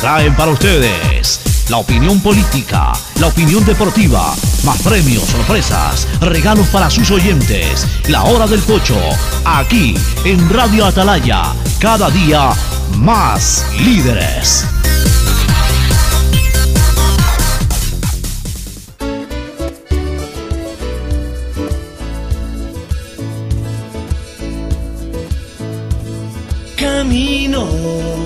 traen para ustedes la opinión política, la opinión deportiva, más premios, sorpresas, regalos para sus oyentes. La hora del pocho, aquí en Radio Atalaya, cada día más líderes. Camino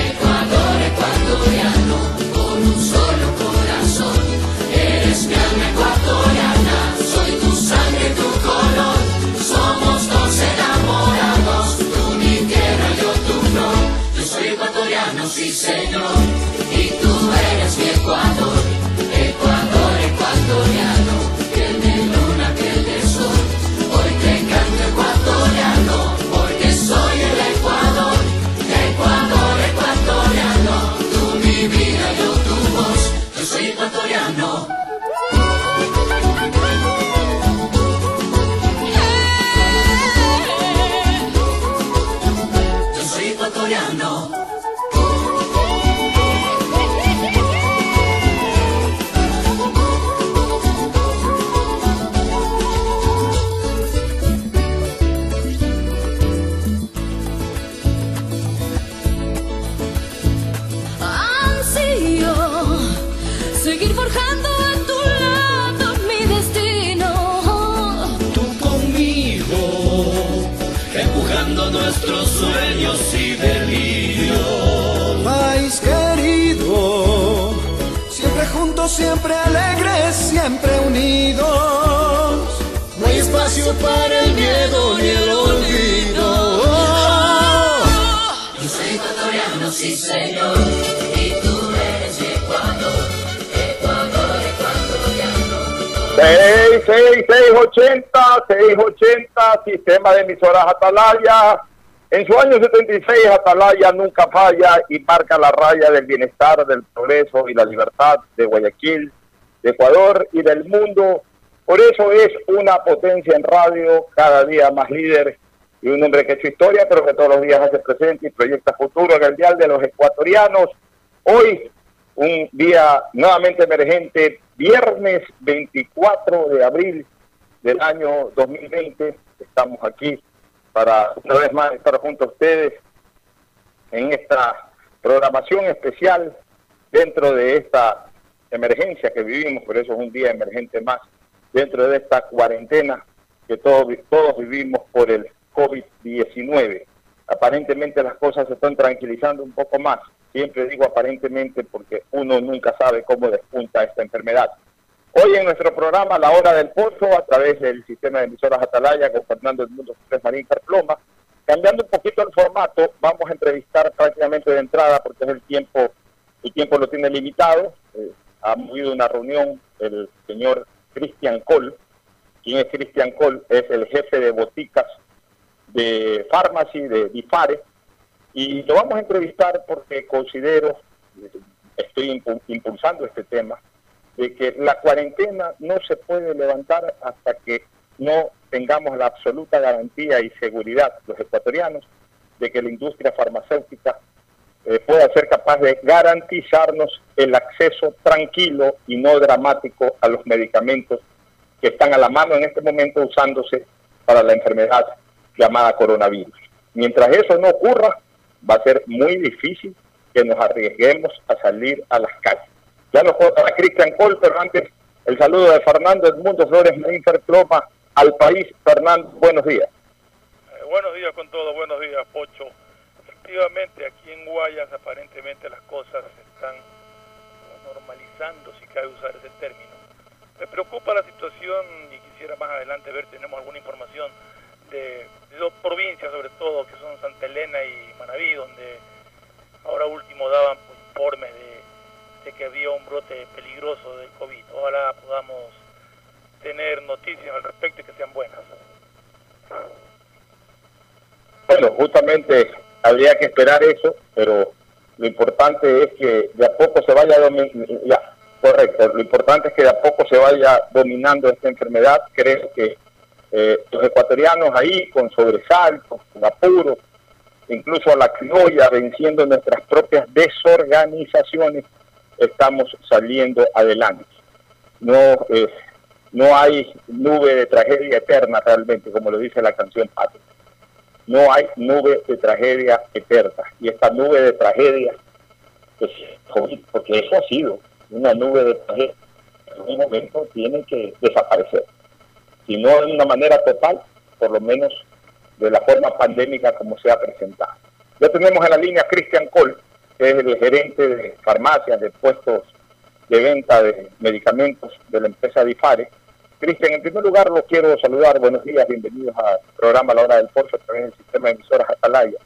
ecuatoriano, con un solo corazón. Eres mi alma ecuatoriana, soy tu sangre, tu color, somos dos enamorados, tú mi tierra, yo tu flor. Yo soy ecuatoriano, sí señor, y tú eres mi Ecuador, Ecuador siempre unidos. No hay espacio para el miedo ni el olvido. Yo soy ecuatoriano, sí señor, y tú eres mi Ecuador, Ecuador ecuatoriano. 680, 680, sistema de emisoras Atalaya. En su año 76, Atalaya nunca falla y marca la raya del bienestar, del progreso y la libertad de Guayaquil, de Ecuador y del mundo. Por eso es una potencia en radio, cada día más líder y un hombre que ha hecho historia, pero que todos los días hace presente y proyecta futuro en el dial de los ecuatorianos. Hoy, un día nuevamente emergente, viernes 24 de abril del año 2020. Estamos aquí para una vez más estar junto a ustedes en esta programación especial dentro de esta emergencia que vivimos, por eso es un día emergente más, dentro de esta cuarentena que todos, todos vivimos por el COVID-19. Aparentemente las cosas se están tranquilizando un poco más. Siempre digo aparentemente porque uno nunca sabe cómo despunta esta enfermedad. Hoy en nuestro programa La Hora del Pozo, a través del sistema de emisoras Atalaya con Fernando Edmundo José Marín Carploma, cambiando un poquito el formato, vamos a entrevistar prácticamente de entrada porque es el tiempo, el tiempo lo tiene limitado. Eh, ha habido una reunión el señor Cristian Col. ¿Quién es Cristian Col? Es el jefe de boticas de Pharmacy, de Difare, y lo vamos a entrevistar porque considero, estoy impu- impulsando este tema, de que la cuarentena no se puede levantar hasta que no tengamos la absoluta garantía y seguridad los ecuatorianos de que la industria farmacéutica eh, pueda ser capaz de garantizarnos el acceso tranquilo y no dramático a los medicamentos que están a la mano en este momento usándose para la enfermedad llamada coronavirus. Mientras eso no ocurra, va a ser muy difícil que nos arriesguemos a salir a las calles. Ya nos contará Cristian Col, pero antes el saludo de Fernando Edmundo Flores Meinfer Cloma al país. Fernando, buenos días. Eh, buenos días con todo, buenos días, Pocho. Efectivamente, aquí en Guayas aparentemente las cosas se están normalizando, si cabe usar ese término. Me preocupa la situación y quisiera más adelante ver, tenemos alguna información de, dos provincias sobre todo, que son Santa Elena y Manaví, donde ahora último daban informes de, de que había un brote peligroso del COVID. Ojalá podamos tener noticias al respecto y que sean buenas. Bueno, justamente habría que esperar eso, pero lo importante es que de a poco se vaya ya, correcto, lo importante es que de a poco se vaya dominando esta enfermedad. Creo que eh, los ecuatorianos ahí con sobresaltos, con apuro, incluso a la criolla, venciendo nuestras propias desorganizaciones, estamos saliendo adelante. No, eh, no hay nube de tragedia eterna realmente, como lo dice la canción Patria no hay nube de tragedia eterna. Y esta nube de tragedia, pues, porque eso ha sido una nube de tragedia, en un momento tiene que desaparecer. Si no de una manera total, por lo menos de la forma pandémica como se ha presentado. Ya tenemos en la línea Christian Cole, que es el gerente de farmacias, de puestos de venta de medicamentos de la empresa Difare Cristian, en primer lugar lo quiero saludar. Buenos días, bienvenidos al programa La Hora del Pozo a través del sistema de emisoras Atalaya.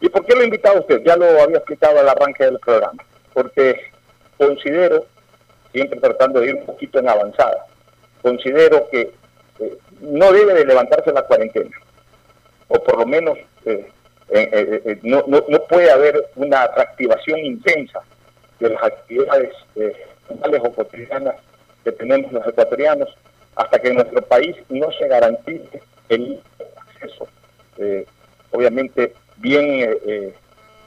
¿Y por qué lo he invitado a usted? Ya lo había explicado al arranque del programa. Porque considero, siempre tratando de ir un poquito en avanzada, considero que eh, no debe de levantarse la cuarentena. O por lo menos eh, eh, no, no, puede haber una reactivación intensa de las actividades normales o cotidianas que tenemos los ecuatorianos hasta que en nuestro país no se garantice el acceso, eh, obviamente bien eh, eh,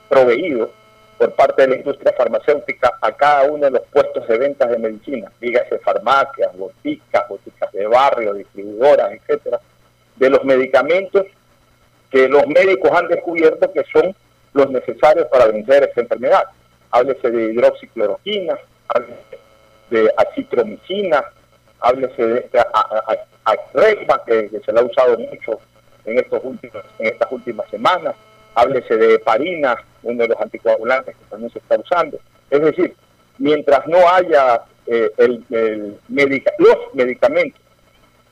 proveído por parte de la industria farmacéutica a cada uno de los puestos de ventas de medicina, dígase farmacias, boticas, boticas de barrio, distribuidoras, etcétera, de los medicamentos que los médicos han descubierto que son los necesarios para vencer esta enfermedad. Háblese de hidroxicloroquina, háblese de acitromicina, háblese de esta que, que, se la ha usado mucho en estos últimos, en estas últimas semanas, háblese de heparina, uno de los anticoagulantes que también se está usando. Es decir, mientras no haya eh, el, los medicamentos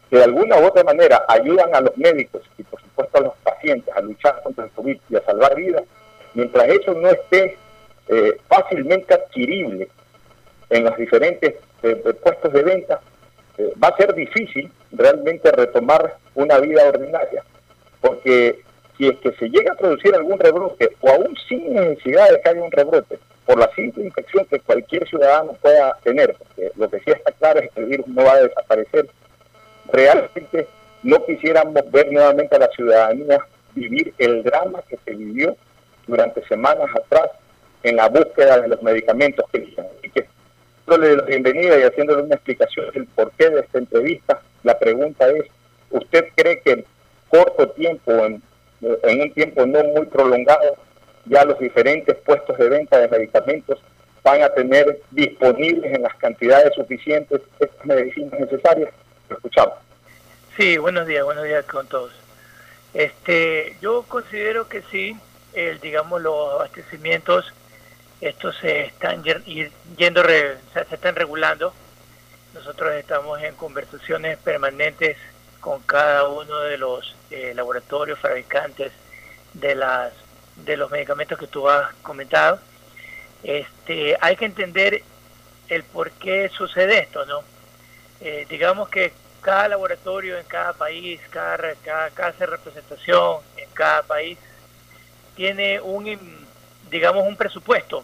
que de alguna u otra manera ayudan a los médicos y por supuesto a los pacientes a luchar contra el COVID y a salvar vidas, mientras eso no esté eh, fácilmente adquirible en los diferentes eh, puestos de venta, eh, va a ser difícil realmente retomar una vida ordinaria, porque si es que se llega a producir algún rebrote, o aún sin necesidad de que haya un rebrote, por la simple infección que cualquier ciudadano pueda tener, porque lo que sí está claro es que el virus no va a desaparecer, realmente no quisiéramos ver nuevamente a la ciudadanía vivir el drama que se vivió durante semanas atrás en la búsqueda de los medicamentos que, que dándole la bienvenida y haciéndole una explicación del porqué de esta entrevista, la pregunta es, ¿usted cree que en corto tiempo, en, un tiempo no muy prolongado, ya los diferentes puestos de venta de medicamentos van a tener disponibles en las cantidades suficientes estas medicinas necesarias? Lo escuchamos. Sí, buenos días, buenos días con todos. Este, yo considero que sí, el, digamos, los abastecimientos estos se están yendo, se están regulando. Nosotros estamos en conversaciones permanentes con cada uno de los eh, laboratorios fabricantes de las de los medicamentos que tú has comentado. Este, hay que entender el por qué sucede esto, ¿no? Eh, digamos que cada laboratorio en cada país, cada, cada casa de representación en cada país tiene un digamos, un presupuesto,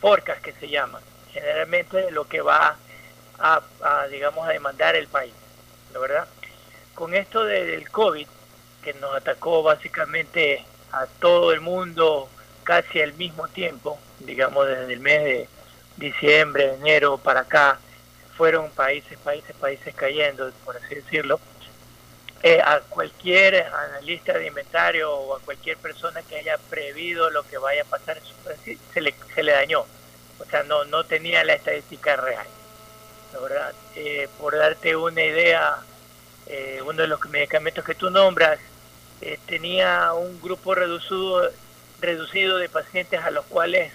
porcas que se llama, generalmente lo que va a, a, digamos, a demandar el país, ¿la verdad? Con esto del COVID, que nos atacó básicamente a todo el mundo casi al mismo tiempo, digamos desde el mes de diciembre, enero para acá, fueron países, países, países cayendo, por así decirlo. Eh, a cualquier analista de inventario o a cualquier persona que haya previsto lo que vaya a pasar, se le, se le dañó. O sea, no, no tenía la estadística real. La verdad, eh, por darte una idea, eh, uno de los medicamentos que tú nombras eh, tenía un grupo reducido, reducido de pacientes a los cuales,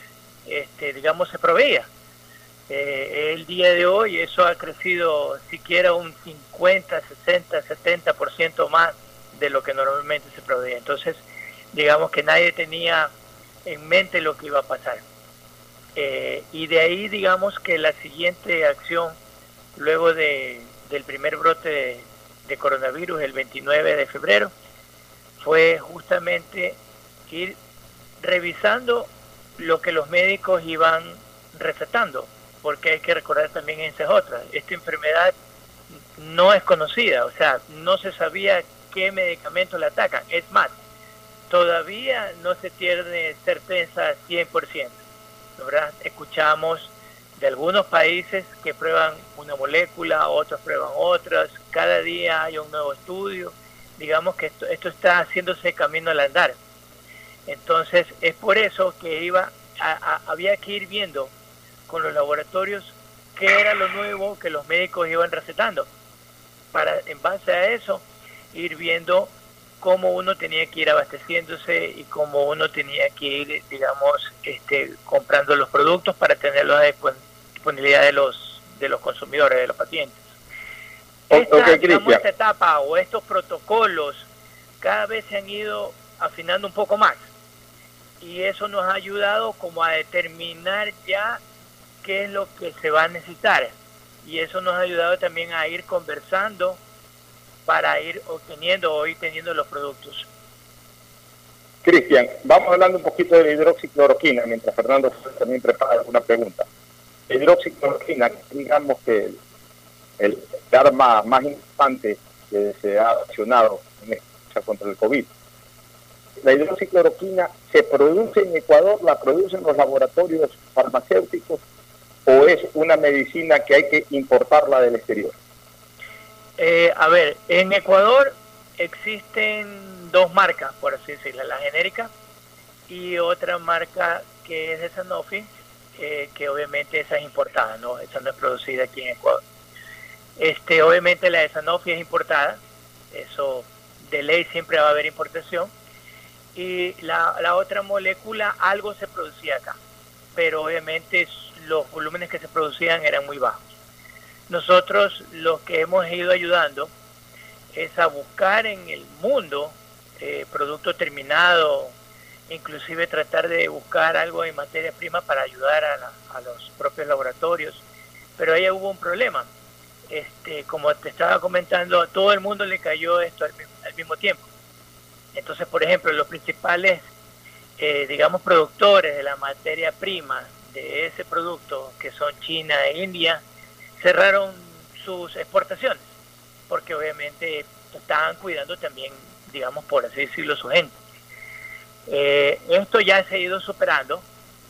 este, digamos, se proveía. Eh, el día de hoy eso ha crecido siquiera un 50, 60, 70% más de lo que normalmente se proveía. Entonces, digamos que nadie tenía en mente lo que iba a pasar. Eh, y de ahí, digamos que la siguiente acción, luego de, del primer brote de, de coronavirus, el 29 de febrero, fue justamente ir revisando lo que los médicos iban recetando, porque hay que recordar también esas otras. Esta enfermedad no es conocida, o sea, no se sabía qué medicamentos la atacan. Es más, todavía no se tiene certeza 100%. ¿verdad? Escuchamos de algunos países que prueban una molécula, otros prueban otras, cada día hay un nuevo estudio digamos que esto, esto está haciéndose camino al andar. Entonces es por eso que iba había que ir viendo con los laboratorios qué era lo nuevo que los médicos iban recetando. Para en base a eso ir viendo cómo uno tenía que ir abasteciéndose y cómo uno tenía que ir, digamos, este, comprando los productos para tenerlos a disponibilidad de los de los consumidores, de los pacientes. Esta, esta etapa o estos protocolos cada vez se han ido afinando un poco más y eso nos ha ayudado como a determinar ya qué es lo que se va a necesitar y eso nos ha ayudado también a ir conversando para ir obteniendo o ir teniendo los productos. Cristian, vamos hablando un poquito de la hidroxicloroquina mientras Fernando también prepara alguna pregunta. La hidroxicloroquina, digamos que el arma más importante que se ha accionado en esta lucha contra el COVID. La hidroxicloroquina se produce en Ecuador, la producen los laboratorios farmacéuticos o es una medicina que hay que importarla del exterior. Eh, a ver, en Ecuador existen dos marcas, por así decirlo, la genérica y otra marca que es de Sanofi, eh, que obviamente esa es importada, ¿no? Esa no es producida aquí en Ecuador. Este, obviamente la de Sanofi es importada, eso de ley siempre va a haber importación. Y la, la otra molécula, algo se producía acá, pero obviamente los volúmenes que se producían eran muy bajos. Nosotros lo que hemos ido ayudando es a buscar en el mundo eh, producto terminado, inclusive tratar de buscar algo en materia prima para ayudar a, a los propios laboratorios. Pero ahí hubo un problema este, como te estaba comentando, a todo el mundo le cayó esto al, mismo tiempo. Entonces, por ejemplo, los principales, eh, digamos, productores de la materia prima de ese producto, que son China e India, cerraron sus exportaciones, porque obviamente estaban cuidando también, digamos, por así decirlo, su gente. Eh, esto ya se ha ido superando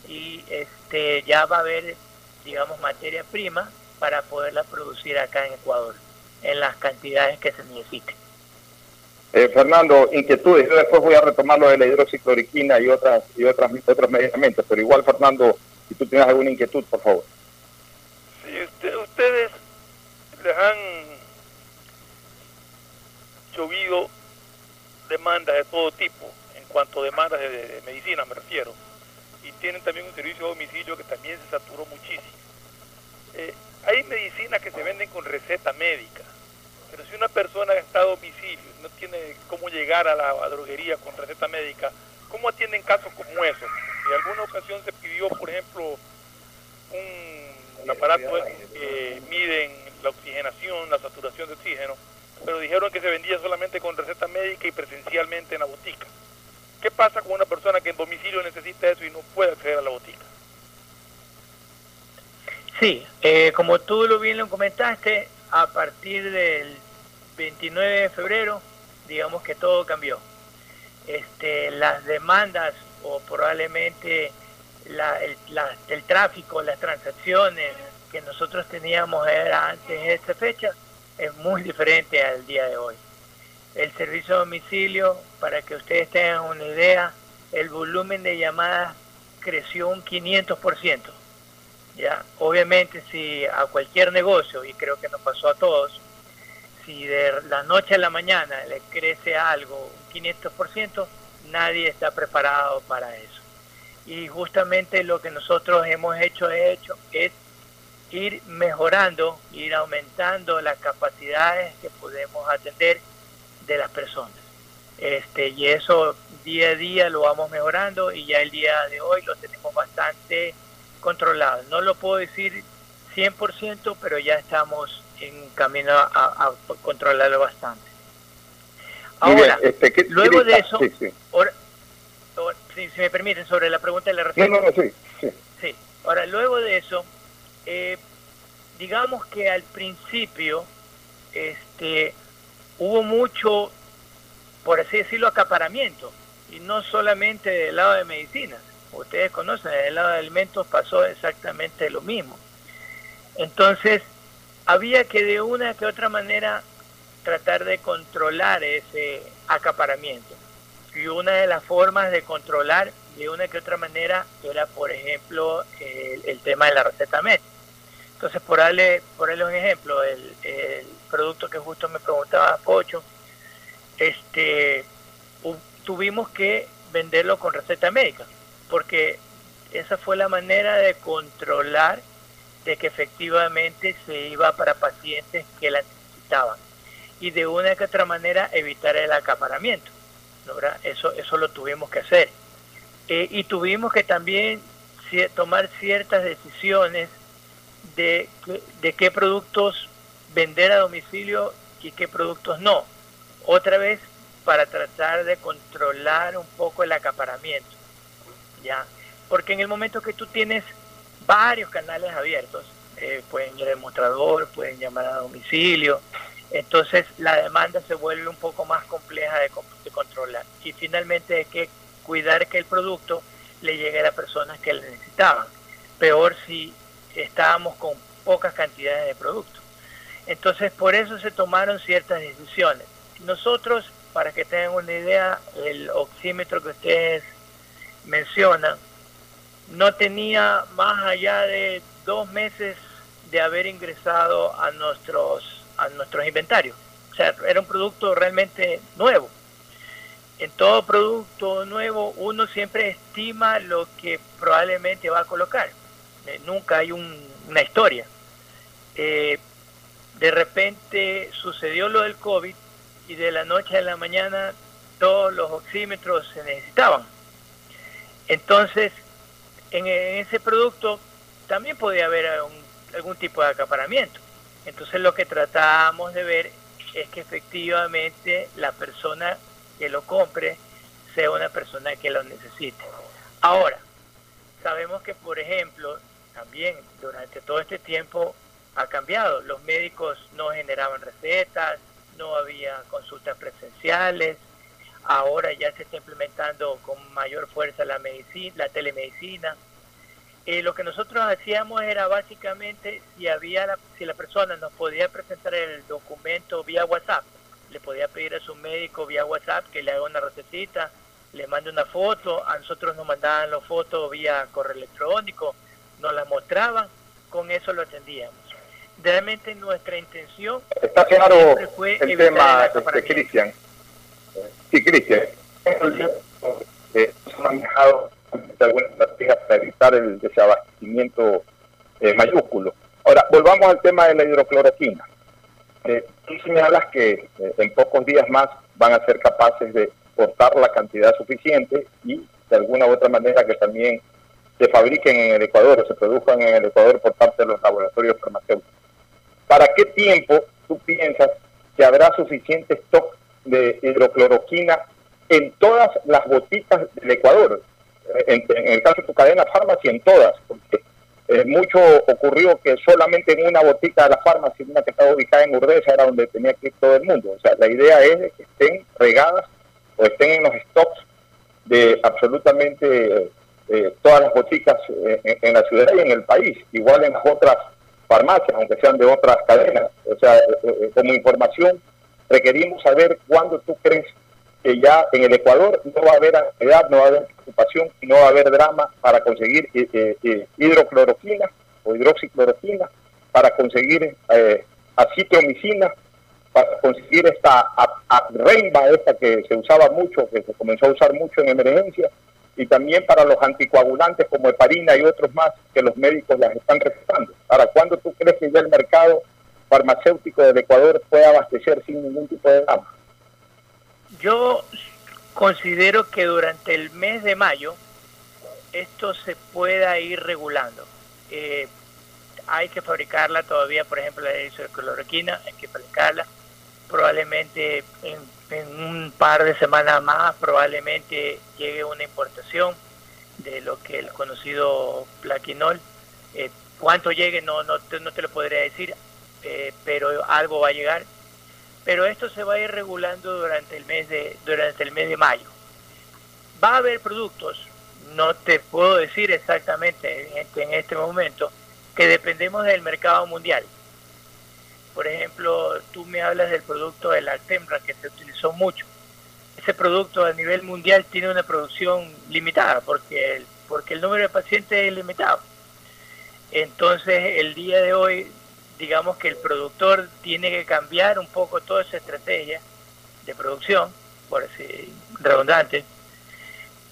y este ya va a haber, digamos, materia prima para poderla producir acá en Ecuador en las cantidades que se necesiten. Eh, Fernando, inquietudes. Yo después voy a retomar lo de la hidroxicloroquina y otras y otras otros medicamentos, pero igual, Fernando, si tú tienes alguna inquietud, por favor. Si ustedes les han llovido demandas de todo tipo, en cuanto a demandas de medicina me refiero, y tienen también un servicio de domicilio que también se saturó muchísimo. Eh, hay medicinas que se venden con receta médica, pero si una persona está a domicilio no tiene cómo llegar a la droguería con receta médica, ¿cómo atienden casos como esos? En alguna ocasión se pidió, por ejemplo, un, aparato que miden la oxigenación, la saturación de oxígeno, pero dijeron que se vendía solamente con receta médica y presencialmente en la botica. ¿Qué pasa con una persona que en domicilio necesita eso y no puede acceder a la botica? Sí, Eh, como tú lo bien lo comentaste, a partir del 29 de febrero, digamos que todo cambió. Este, las demandas o probablemente la, el, tráfico, las transacciones que nosotros teníamos era antes de esta fecha, es muy diferente al día de hoy. El servicio a domicilio, para que ustedes tengan una idea, el volumen de llamadas creció un 500%. ¿ya? Obviamente si a cualquier negocio, y creo que nos pasó a todos, si de la noche a la mañana le crece algo 500%, nadie está preparado para eso. Y justamente lo que nosotros hemos hecho, hecho es ir mejorando, ir aumentando las capacidades que podemos atender de las personas. Este, y eso día a día lo vamos mejorando y ya el día de hoy lo tenemos bastante controlado. No lo puedo decir 100%, pero ya estamos en camino a, a controlarlo bastante. Ahora, este, ¿qué- luego qué- de eso, sí, sí. ahora- ahora, si, si me permiten, sobre la pregunta de la No, receta. no, no, sí, sí. Sí, ahora luego de eso, eh, digamos que al principio este, hubo mucho, por así decirlo, acaparamiento, y no solamente del lado de medicinas. Ustedes conocen, del lado de alimentos pasó exactamente lo mismo. Entonces, había que de una que otra manera tratar de controlar ese acaparamiento. Y una de las formas de controlar de una que otra manera era, por ejemplo, el, tema de la receta MED. Entonces, por darle, por darle un ejemplo, el, el producto que justo me preguntaba Pocho, este, tuvimos que venderlo con receta médica, porque esa fue la manera de controlar de que efectivamente se iba para pacientes que la necesitaban y de una que otra manera evitar el acaparamiento. ¿no? Eso, eso lo tuvimos que hacer. Eh, y tuvimos que también tomar ciertas decisiones de, de qué productos vender a domicilio y qué productos no. Otra vez para tratar de controlar un poco el acaparamiento. ¿ya? Porque en el momento que tú tienes varios canales abiertos, eh, pueden ir al mostrador, pueden llamar a domicilio, entonces la demanda se vuelve un poco más compleja de, con- de controlar. Y finalmente hay que cuidar que el producto le llegue a las personas que lo necesitaban. Peor si estábamos con pocas cantidades de producto. Entonces por eso se tomaron ciertas decisiones. Nosotros, para que tengan una idea, el oxímetro que ustedes mencionan no tenía más allá de dos meses de haber ingresado a nuestros a nuestros inventarios. O sea, era un producto realmente nuevo. En todo producto nuevo uno siempre estima lo que probablemente va a colocar. Eh, nunca hay un- una historia. Eh, de repente sucedió lo del COVID y de la noche a la mañana todos los oxímetros se necesitaban. Entonces, en, en ese producto también podía haber un- algún tipo de acaparamiento. Entonces lo que tratábamos de ver es que efectivamente la persona que lo compre sea una persona que lo necesite. Ahora, sabemos que, por ejemplo, también durante todo este tiempo ha cambiado. Los médicos no generaban recetas, no había consultas presenciales, ahora ya se está implementando con mayor fuerza la medicina, la telemedicina. Eh, lo que nosotros hacíamos era básicamente si había la, si la persona nos podía presentar el documento vía WhatsApp, le podía pedir a su médico vía WhatsApp que le haga una recetita, le mande una foto, a nosotros nos mandaban las fotos vía correo electrónico, nos las mostraban, con eso lo atendíamos. Realmente nuestra intención Está claro siempre fue el tema, acaparamiento. Cristian. Sí, Cristian. Eh, manejado alguna estrategia para evitar el desabastecimiento eh, mayúsculo. Ahora, volvamos al tema de la hidrocloroquina. Eh, tú señalas que eh, en pocos días más van a ser capaces de cortar la cantidad suficiente y de alguna u otra manera que también se fabriquen en el Ecuador o se produzcan en el Ecuador por parte de los laboratorios farmacéuticos. ¿Para qué tiempo tú piensas que habrá suficiente stock de hidrocloroquina en todas las boticas del Ecuador? En, en el caso de tu cadena farmacia, en todas, porque eh, mucho ocurrió que solamente en una botica de la farmacia, una que estaba ubicada en Urdesa, era donde tenía que ir todo el mundo. O sea, la idea es que estén regadas o estén en los stocks de absolutamente eh, todas las boticas eh, en, la ciudad y en el país, igual en las otras farmacias, aunque sean de otras cadenas. O sea, como información, requerimos saber cuándo tú crees que ya en el Ecuador no va a haber ansiedad, no va a haber preocupación no va a haber drama para conseguir eh, eh, hidrocloroquina o hidroxicloroquina, para conseguir eh, acitromicina, para conseguir esta reimba esta que se usaba mucho, que se comenzó a usar mucho en emergencia, y también para los anticoagulantes como heparina y otros más que los médicos las están recetando. Ahora, ¿cuándo tú crees que ya el mercado farmacéutico del Ecuador puede abastecer sin ningún tipo de drama? Yo considero que durante el mes de mayo esto se pueda ir regulando. Eh, hay que fabricarla todavía, por ejemplo, la cloroquina, hay que fabricarla. Probablemente en, un par de semanas más, probablemente llegue una importación de lo que el conocido plaquinol. Eh, cuánto llegue no, no, te, no te lo podría decir, eh, pero algo va a llegar pero esto se va a ir regulando durante el mes de, durante el mes de mayo. Va a haber productos, no te puedo decir exactamente en este, este momento, que dependemos del mercado mundial. Por ejemplo, tú me hablas del producto de la Tembra que se utilizó mucho. Ese producto a nivel mundial tiene una producción limitada porque el, porque el número de pacientes es limitado. Entonces, el día de hoy digamos que el productor tiene que cambiar un poco toda esa estrategia de producción, por así redundante,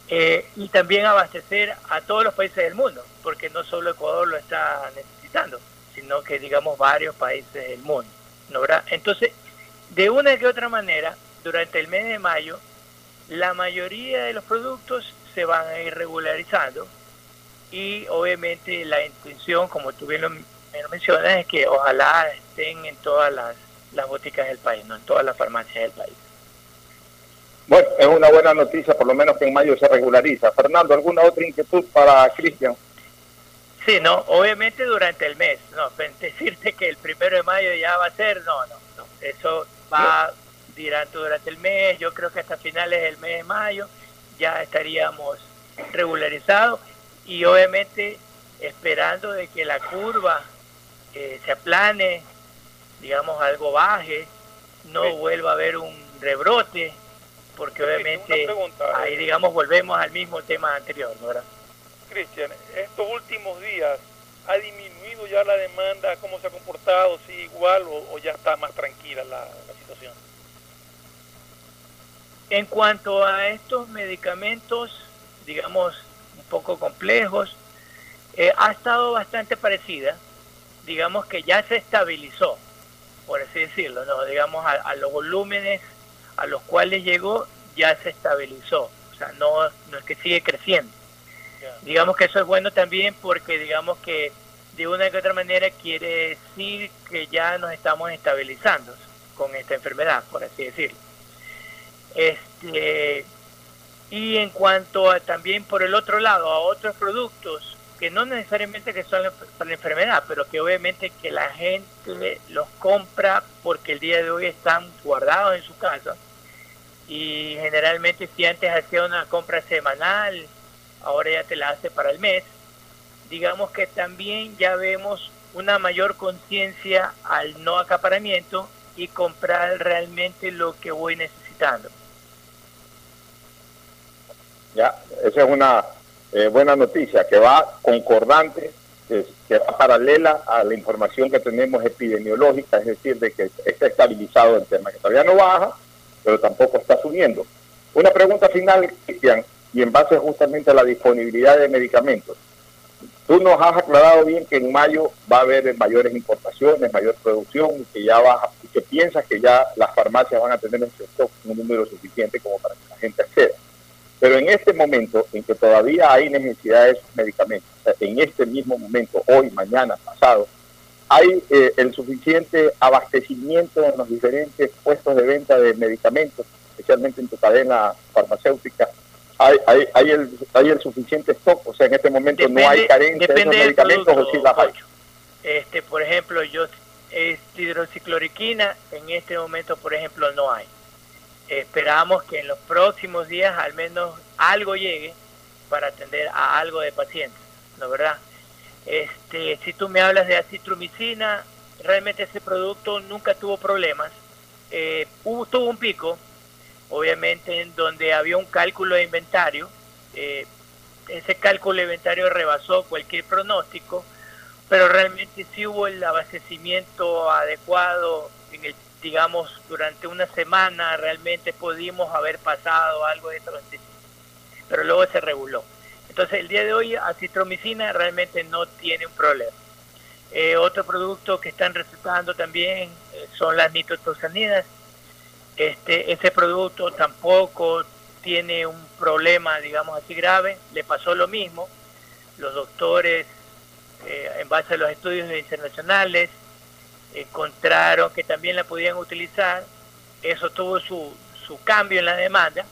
eh, y también abastecer a todos los países del mundo, porque no solo Ecuador lo está necesitando, sino que digamos varios países del mundo. ¿no, Entonces, de una que otra manera, durante el mes de mayo, la mayoría de los productos se van a ir regularizando y obviamente la intención, como tú bien lo me mencionas es que ojalá estén en todas las, las boticas del país, no en todas las farmacias del país. Bueno, es una buena noticia, por lo menos que en mayo se regulariza. Fernando, ¿alguna otra inquietud para Cristian? Sí, no, obviamente durante el mes, no, decirte que el primero de mayo ya va a ser, no, no, no, eso va durante, durante el mes, yo creo que hasta finales del mes de mayo ya estaríamos regularizados y obviamente esperando de que la curva se aplane, digamos algo baje, no vuelva a haber un rebrote, porque obviamente ahí eh. digamos volvemos al mismo tema anterior, ¿verdad? Cristian, estos últimos días ha disminuido ya la demanda, cómo se ha comportado, si igual o, ya está más tranquila la, situación. En cuanto a estos medicamentos, digamos un poco complejos, eh, ha estado bastante parecida digamos que ya se estabilizó, por así decirlo, ¿no? digamos a, los volúmenes a los cuales llegó ya se estabilizó, o sea, no, no es que sigue creciendo. Digamos que eso es bueno también porque digamos que de una que otra manera quiere decir que ya nos estamos estabilizando con esta enfermedad, por así decirlo. Este, y en cuanto a también por el otro lado a otros productos que no necesariamente que son para la enfermedad, pero que obviamente que la gente los compra porque el día de hoy están guardados en su casa. Y generalmente si antes hacía una compra semanal, ahora ya te la hace para el mes. Digamos que también ya vemos una mayor conciencia al no acaparamiento y comprar realmente lo que voy necesitando. Ya, esa es una eh, buena noticia, que va concordante, que, va paralela a la información que tenemos epidemiológica, es decir, de que está estabilizado el tema, que todavía no baja, pero tampoco está subiendo. Una pregunta final, Cristian, y en base justamente a la disponibilidad de medicamentos. Tú nos has aclarado bien que en mayo va a haber mayores importaciones, mayor producción, que ya y que piensas que ya las farmacias van a tener un número suficiente como para que la gente acceda. Pero en este momento en que todavía hay necesidad de esos medicamentos, en este mismo momento, hoy, mañana, pasado, hay eh, el suficiente abastecimiento en los diferentes puestos de venta de medicamentos, especialmente en tu cadena farmacéutica, hay, hay, hay, el, hay el suficiente stock, o sea, en este momento no hay carencia de esos medicamentos o sí las hay. Este, por ejemplo, yo es hidroxicloroquina, en este momento, por ejemplo, no hay. Esperamos que en los próximos días al menos algo llegue para atender a algo de pacientes, ¿no verdad? Este, si tú me hablas de acitromicina, realmente ese producto nunca tuvo problemas. Eh, hubo, tuvo un pico, obviamente, en donde había un cálculo de inventario. Eh, ese cálculo de inventario rebasó cualquier pronóstico, pero realmente sí hubo el abastecimiento adecuado, en el, digamos, durante una semana realmente pudimos haber pasado algo de abastecimiento, pero luego se reguló. Entonces el día de hoy acitromicina realmente no tiene un problema. Eh, otro producto que están recetando también eh, son las nitrotosanidas. Este, ese producto tampoco tiene un problema, digamos así, grave. Le pasó lo mismo. Los doctores, eh, en base a los estudios internacionales, encontraron que también la podían utilizar. Eso tuvo su, su cambio en la demanda,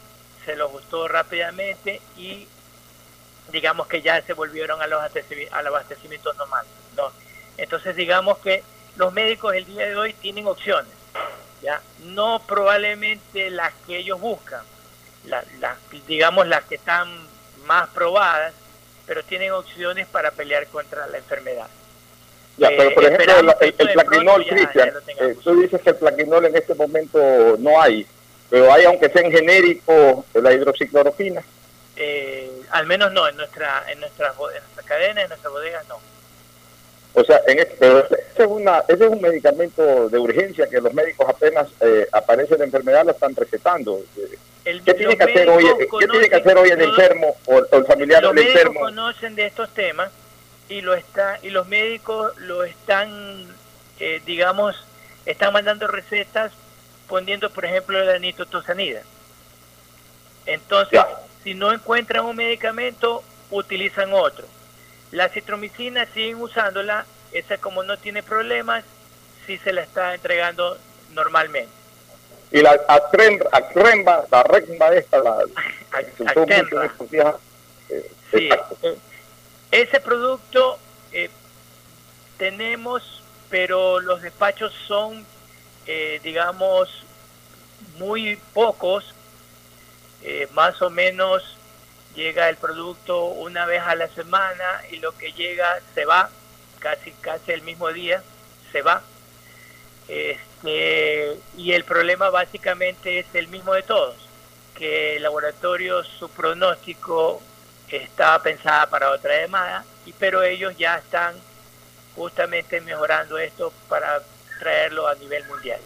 se lo gustó rápidamente y digamos que ya se volvieron a los al abastecimiento normal. ¿no? Entonces digamos que los médicos el día de hoy tienen opciones, ya no probablemente las que ellos buscan, las, digamos las que están más probadas, pero tienen opciones para pelear contra la enfermedad. Ya, pero por eh, ejemplo, el, plaquinol, Cristian, eh, tú dices que el plaquinol en este momento no hay, pero hay aunque sea en genérico la hidroxicloroquina. Eh, al menos no, en nuestra, en nuestra, en nuestra cadena, en nuestras bodegas no. O sea, en este, pero ese es, una, ese es un medicamento de urgencia que los médicos apenas eh, aparece la enfermedad lo están recetando. ¿Qué, tiene que, hacer hoy, ¿Qué tiene que hacer hoy el enfermo o, el familiar del enfermo? Los conocen de estos temas y lo está y los médicos lo están, eh, digamos, están mandando recetas poniendo, por ejemplo, la nitrotosanida. Entonces, si no encuentran un medicamento, utilizan otro. La citromicina siguen usándola, esa como no tiene problemas, sí se la está entregando normalmente. Y la acremba, la recma esta, la, eh, sí, eh, ese producto eh, tenemos, pero los despachos son, digamos, muy pocos eh, más o menos llega el producto una vez a la semana y lo que llega se va, casi, casi el mismo día, se va. Este, y el problema básicamente es el mismo de todos, que el laboratorio, su pronóstico estaba pensada para otra demanda, y, pero ellos ya están justamente mejorando esto para traerlo a nivel mundial.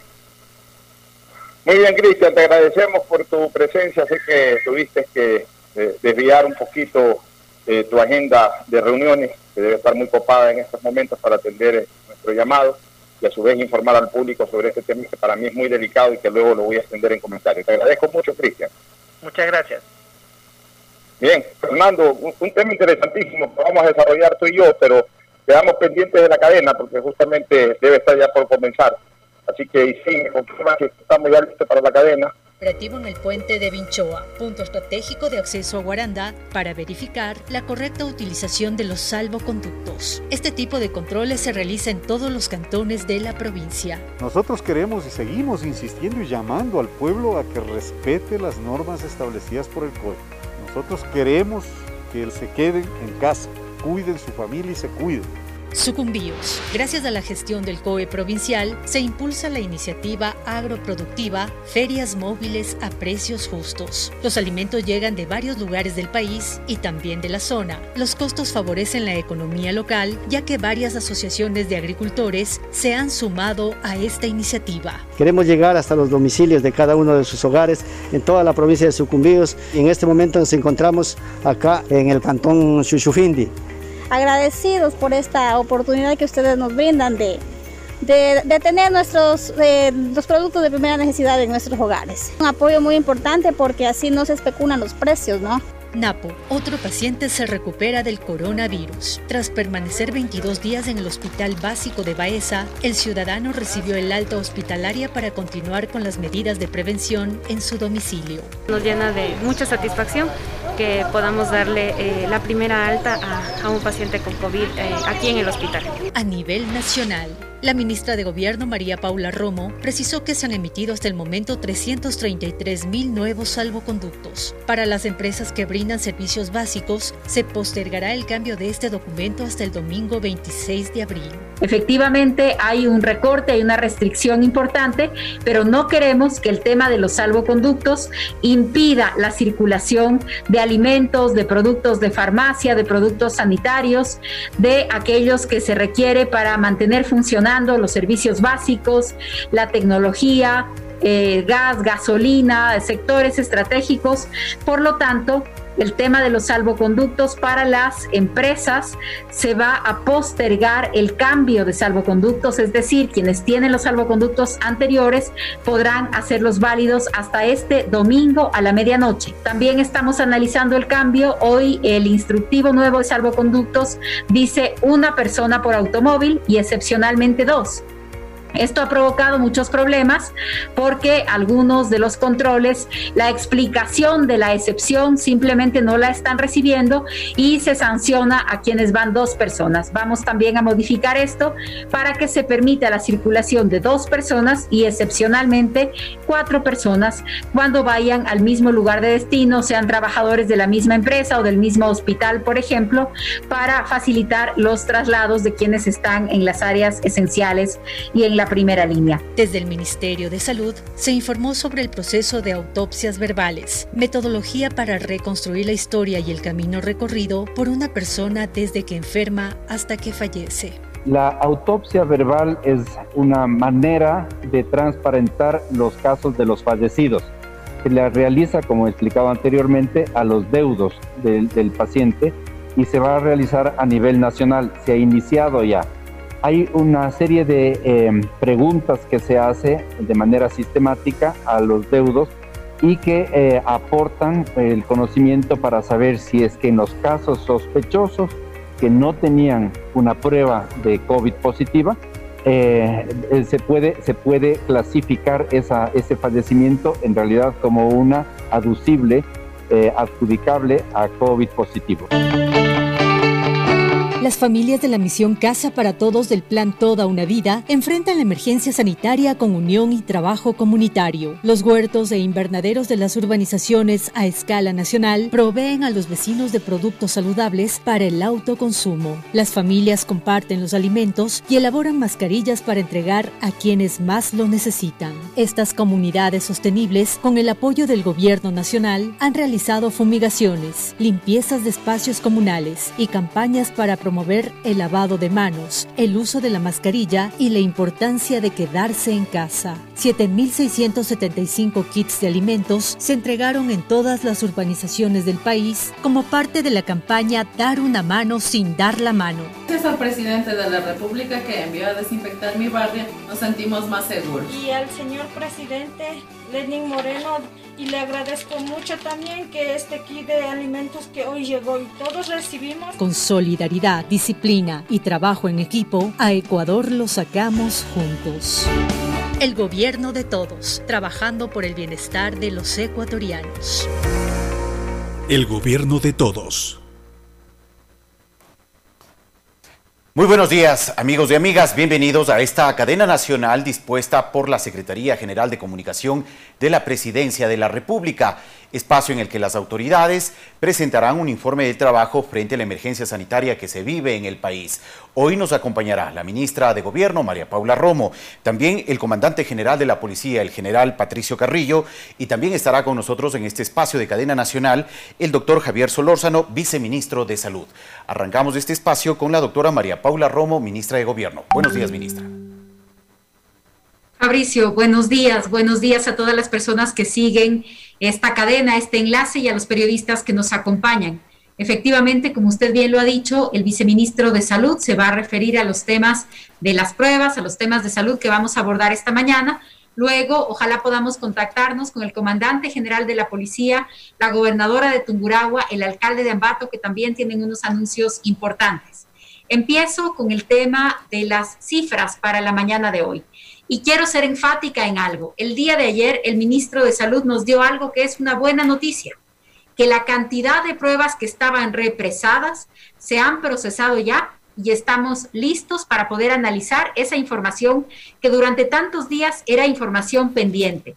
Muy bien, Cristian, te agradecemos por tu presencia. Sé que tuviste que eh, desviar un poquito eh, tu agenda de reuniones, que debe estar muy copada en estos momentos para atender eh, nuestro llamado y a su vez informar al público sobre este tema que para mí es muy delicado y que luego lo voy a extender en comentarios. Te agradezco mucho, Cristian. Muchas gracias. Bien, Fernando, un, tema interesantísimo que vamos a desarrollar tú y yo, pero quedamos pendientes de la cadena porque justamente debe estar ya por comenzar. Así que sí, me confirma que estamos ya listos para la cadena. Operativo en el puente de Vinchoa, punto estratégico de acceso a Guaranda, para verificar la correcta utilización de los salvoconductos. Este tipo de controles se realiza en todos los cantones de la provincia. Nosotros queremos y seguimos insistiendo y llamando al pueblo a que respete las normas establecidas por el COE. Nosotros queremos que se queden en casa, cuiden su familia y se cuiden. Sucumbíos. Gracias a la gestión del COE provincial, se impulsa la iniciativa agroproductiva Ferias Móviles a Precios Justos. Los alimentos llegan de varios lugares del país y también de la zona. Los costos favorecen la economía local, ya que varias asociaciones de agricultores se han sumado a esta iniciativa. Queremos llegar hasta los domicilios de cada uno de sus hogares en toda la provincia de Sucumbíos en este momento nos encontramos acá en el cantón Chuchufindi agradecidos por esta oportunidad que ustedes nos brindan de, de, tener nuestros eh, los productos de primera necesidad en nuestros hogares. Un apoyo muy importante porque así no se especulan los precios, ¿no? Napo, otro paciente se recupera del coronavirus. Tras permanecer 22 días en el Hospital Básico de Baeza, el ciudadano recibió el alta hospitalaria para continuar con las medidas de prevención en su domicilio. Nos llena de mucha satisfacción que podamos darle eh, la primera alta a, a, un paciente con COVID eh, aquí en el hospital. A nivel nacional, la ministra de Gobierno María Paula Romo precisó que se han emitido hasta el momento 333 mil nuevos salvoconductos. Para las empresas que brindan servicios básicos, se postergará el cambio de este documento hasta el domingo 26 de abril. Efectivamente, hay un recorte, hay una restricción importante, pero no queremos que el tema de los salvoconductos impida la circulación de alimentos, de productos de farmacia, de productos sanitarios, de aquellos que se requiere para mantener funcionando los servicios básicos, la tecnología, eh, gas, gasolina, sectores estratégicos. Por lo tanto, el tema de los salvoconductos para las empresas se va a postergar el cambio de salvoconductos, es decir, quienes tienen los salvoconductos anteriores podrán hacerlos válidos hasta este domingo a la medianoche. También estamos analizando el cambio. Hoy el instructivo nuevo de salvoconductos dice una persona por automóvil y excepcionalmente dos. Esto ha provocado muchos problemas porque algunos de los controles, la explicación de la excepción simplemente no la están recibiendo y se sanciona a quienes van dos personas. Vamos también a modificar esto para que se permita la circulación de dos personas y excepcionalmente cuatro personas cuando vayan al mismo lugar de destino, sean trabajadores de la misma empresa o del mismo hospital, por ejemplo, para facilitar los traslados de quienes están en las áreas esenciales y en la primera línea. Desde el Ministerio de Salud se informó sobre el proceso de autopsias verbales, metodología para reconstruir la historia y el camino recorrido por una persona desde que enferma hasta que fallece. La autopsia verbal es una manera de transparentar los casos de los fallecidos. Se la realiza, como explicaba anteriormente, a los deudos del, del paciente y se va a realizar a nivel nacional. Se ha iniciado ya hay una serie de em, preguntas que se hace de manera sistemática a los deudos y que eh, aportan el conocimiento para saber si es que en los casos sospechosos que no tenían una prueba de COVID positiva, eh, eh, se, puede, se puede clasificar esa, ese fallecimiento en realidad como una aducible, adjudicable a COVID positivo. Las familias de la misión Casa para Todos del Plan Toda una Vida enfrentan la emergencia sanitaria con unión y trabajo comunitario. Los huertos e invernaderos de las urbanizaciones a escala nacional proveen a los vecinos de productos saludables para el autoconsumo. Las familias comparten los alimentos y elaboran mascarillas para entregar a quienes más lo necesitan. Estas comunidades sostenibles, con el apoyo del gobierno nacional, han realizado fumigaciones, limpiezas de espacios comunales y campañas para promover promover el lavado de manos, el uso de la mascarilla y la importancia de quedarse en casa. 7.675 kits de alimentos se entregaron en todas las urbanizaciones del país como parte de la campaña Dar una mano sin dar la mano. Gracias al presidente de la República que envió a desinfectar mi barrio, nos sentimos más seguros. Y al señor presidente Lenin Moreno y le agradezco mucho también que este kit de alimentos que hoy llegó y todos recibimos. Con solidaridad, disciplina y trabajo en equipo, a Ecuador lo sacamos juntos. El gobierno de todos, trabajando por el bienestar de los ecuatorianos. El gobierno de todos. Muy buenos días, amigos y amigas. Bienvenidos a esta cadena nacional dispuesta por la Secretaría General de Comunicación de la Presidencia de la República, espacio en el que las autoridades presentarán un informe de trabajo frente a la emergencia sanitaria que se vive en el país. Hoy nos acompañará la ministra de Gobierno, María Paula Romo, también el comandante general de la Policía, el general Patricio Carrillo, y también estará con nosotros en este espacio de cadena nacional el doctor Javier Solórzano, viceministro de Salud. Arrancamos este espacio con la doctora María Paula Romo, ministra de Gobierno. Buenos días, ministra. Fabricio, buenos días, buenos días a todas las personas que siguen esta cadena, este enlace y a los periodistas que nos acompañan. Efectivamente, como usted bien lo ha dicho, el viceministro de Salud se va a referir a los temas de las pruebas, a los temas de salud que vamos a abordar esta mañana, Luego, ojalá podamos contactarnos con el comandante general de la policía, la gobernadora de Tungurahua, el alcalde de Ambato, que también tienen unos anuncios importantes. Empiezo con el tema de las cifras para la mañana de hoy. Y quiero ser enfática en algo. El día de ayer el ministro de Salud nos dio algo que es una buena noticia, que la cantidad de pruebas que estaban represadas se han procesado ya y estamos listos para poder analizar esa información que durante tantos días era información pendiente.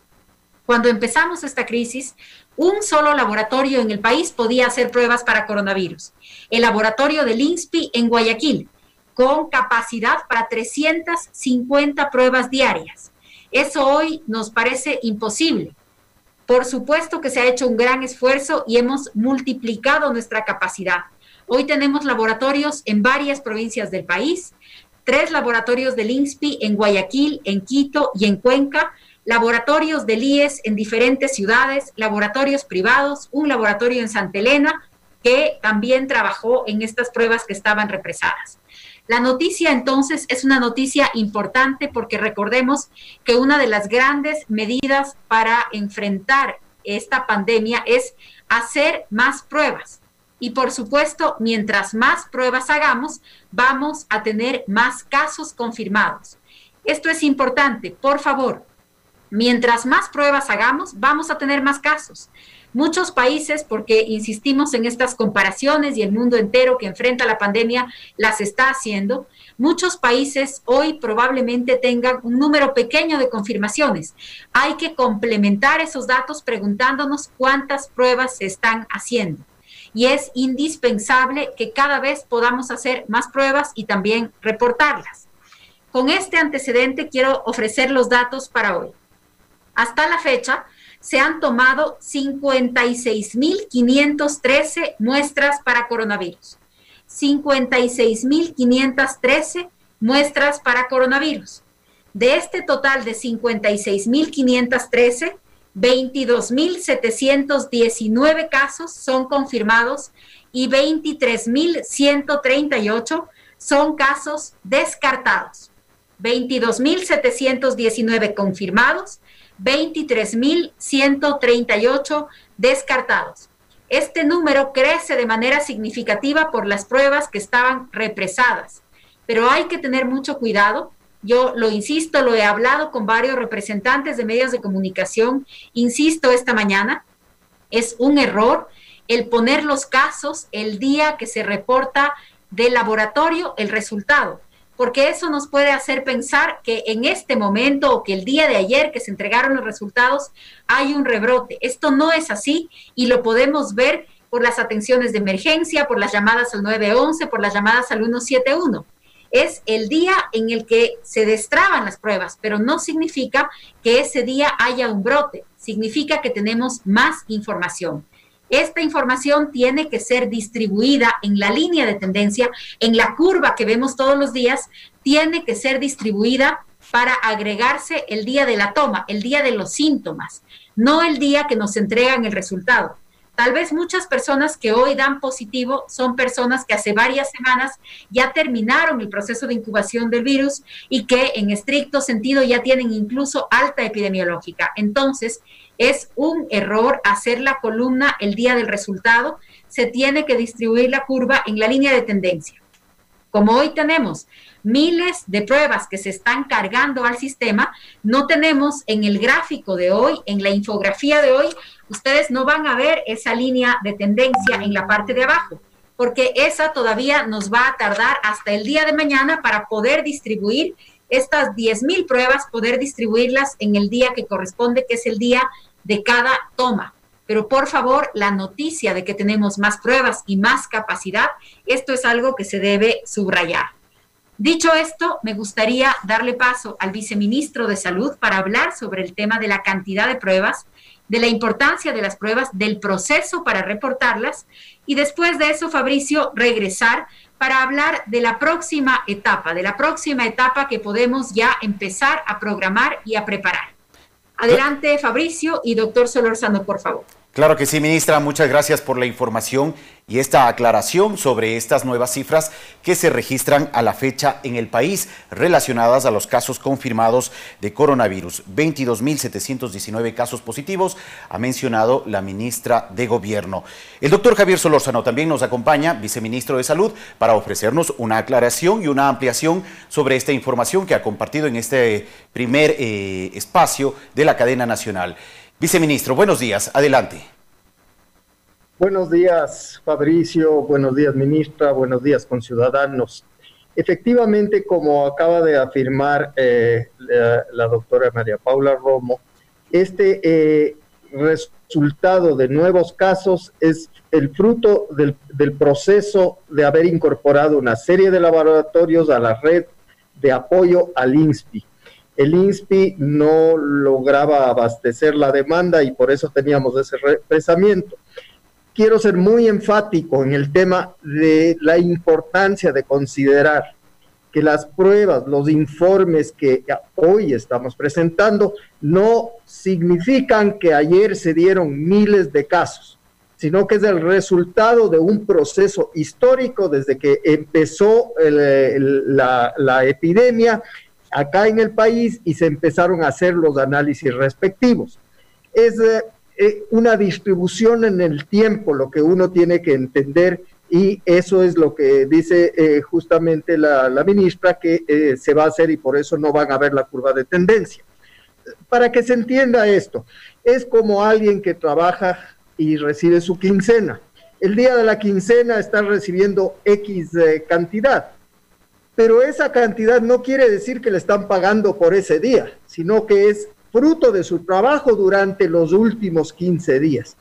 Cuando empezamos esta crisis, un solo laboratorio en el país podía hacer pruebas para coronavirus, el laboratorio del INSPI en Guayaquil, con capacidad para 350 pruebas diarias. Eso hoy nos parece imposible. Por supuesto que se ha hecho un gran esfuerzo y hemos multiplicado nuestra capacidad. Hoy tenemos laboratorios en varias provincias del país, tres laboratorios del INSPI en Guayaquil, en Quito y en Cuenca, laboratorios del IES en diferentes ciudades, laboratorios privados, un laboratorio en Santa Elena que también trabajó en estas pruebas que estaban represadas. La noticia entonces es una noticia importante porque recordemos que una de las grandes medidas para enfrentar esta pandemia es hacer más pruebas. Y por supuesto, mientras más pruebas hagamos, vamos a tener más casos confirmados. Esto es importante, por favor. Mientras más pruebas hagamos, vamos a tener más casos. Muchos países, porque insistimos en estas comparaciones y el mundo entero que enfrenta la pandemia las está haciendo, muchos países hoy probablemente tengan un número pequeño de confirmaciones. Hay que complementar esos datos preguntándonos cuántas pruebas se están haciendo y es indispensable que cada vez podamos hacer más pruebas y también reportarlas. Con este antecedente quiero ofrecer los datos para hoy. Hasta la fecha se han tomado 56.513 muestras para coronavirus. 56.513 muestras para coronavirus. De este total de 56.513, 22.719 casos son confirmados y 23.138 son casos descartados. 22.719 confirmados, 23.138 descartados. Este número crece de manera significativa por las pruebas que estaban represadas, pero hay que tener mucho cuidado yo lo insisto, lo he hablado con varios representantes de medios de comunicación, insisto esta mañana, es un error el poner los casos el día que se reporta del laboratorio el resultado, porque eso nos puede hacer pensar que en este momento o que el día de ayer que se entregaron los resultados hay un rebrote. Esto no es así y lo podemos ver por las atenciones de emergencia, por las llamadas al 911, por las llamadas al 171 es el día en el que se destraban las pruebas, pero no significa que ese día haya un brote, significa que tenemos más información. Esta información tiene que ser distribuida en la línea de tendencia, en la curva que vemos todos los días, tiene que ser distribuida para agregarse el día de la toma, el día de los síntomas, no el día que nos entregan el resultado. Tal vez muchas personas que hoy dan positivo son personas que hace varias semanas ya terminaron el proceso de incubación del virus y que en estricto sentido ya tienen incluso alta epidemiológica. Entonces, es un error hacer la columna el día del resultado. Se tiene que distribuir la curva en la línea de tendencia. Como hoy tenemos miles de pruebas que se están cargando al sistema, no tenemos en el gráfico de hoy, en la infografía de hoy, ustedes no van a ver esa línea de tendencia en la parte de abajo, porque esa todavía nos va a tardar hasta el día de mañana para poder distribuir estas 10.000 pruebas, poder distribuirlas en el día que corresponde, que es el día de cada toma. Pero por favor, la noticia de que tenemos más pruebas y más capacidad, esto es algo que se debe subrayar. Dicho esto, me gustaría darle paso al viceministro de Salud para hablar sobre el tema de la cantidad de pruebas de la importancia de las pruebas, del proceso para reportarlas y después de eso, Fabricio, regresar para hablar de la próxima etapa, de la próxima etapa que podemos ya empezar a programar y a preparar. Adelante, Fabricio y doctor Solorzano, por favor. Claro que sí, ministra. Muchas gracias por la información y esta aclaración sobre estas nuevas cifras que se registran a la fecha en el país relacionadas a los casos confirmados de coronavirus. 22.719 casos positivos, ha mencionado la ministra de Gobierno. El doctor Javier Solórzano también nos acompaña, viceministro de Salud, para ofrecernos una aclaración y una ampliación sobre esta información que ha compartido en este primer eh, espacio de la cadena nacional. Viceministro, buenos días. Adelante. Buenos días, Fabricio. Buenos días, ministra. Buenos días, conciudadanos. Efectivamente, como acaba de afirmar eh, la, doctora María Paula Romo, este eh, resultado de nuevos casos es el fruto del, del, proceso de haber incorporado una serie de laboratorios a la red de apoyo al INSPI el INSPI no lograba abastecer la demanda y por eso teníamos ese represamiento. Quiero ser muy enfático en el tema de la importancia de considerar que las pruebas, los informes que hoy estamos presentando no significan que ayer se dieron miles de casos, sino que es el resultado de un proceso histórico desde que empezó la, la epidemia acá en el país y se empezaron a hacer los análisis respectivos. Es eh, eh, una distribución en el tiempo lo que uno tiene que entender y eso es lo que dice eh, justamente la, ministra que se va a hacer y por eso no van a ver la curva de tendencia. Para que se entienda esto, es como alguien que trabaja y recibe su quincena. El día de la quincena está recibiendo X cantidad pero esa cantidad no quiere decir que le están pagando por ese día, sino que es fruto de su trabajo durante los últimos 15 días.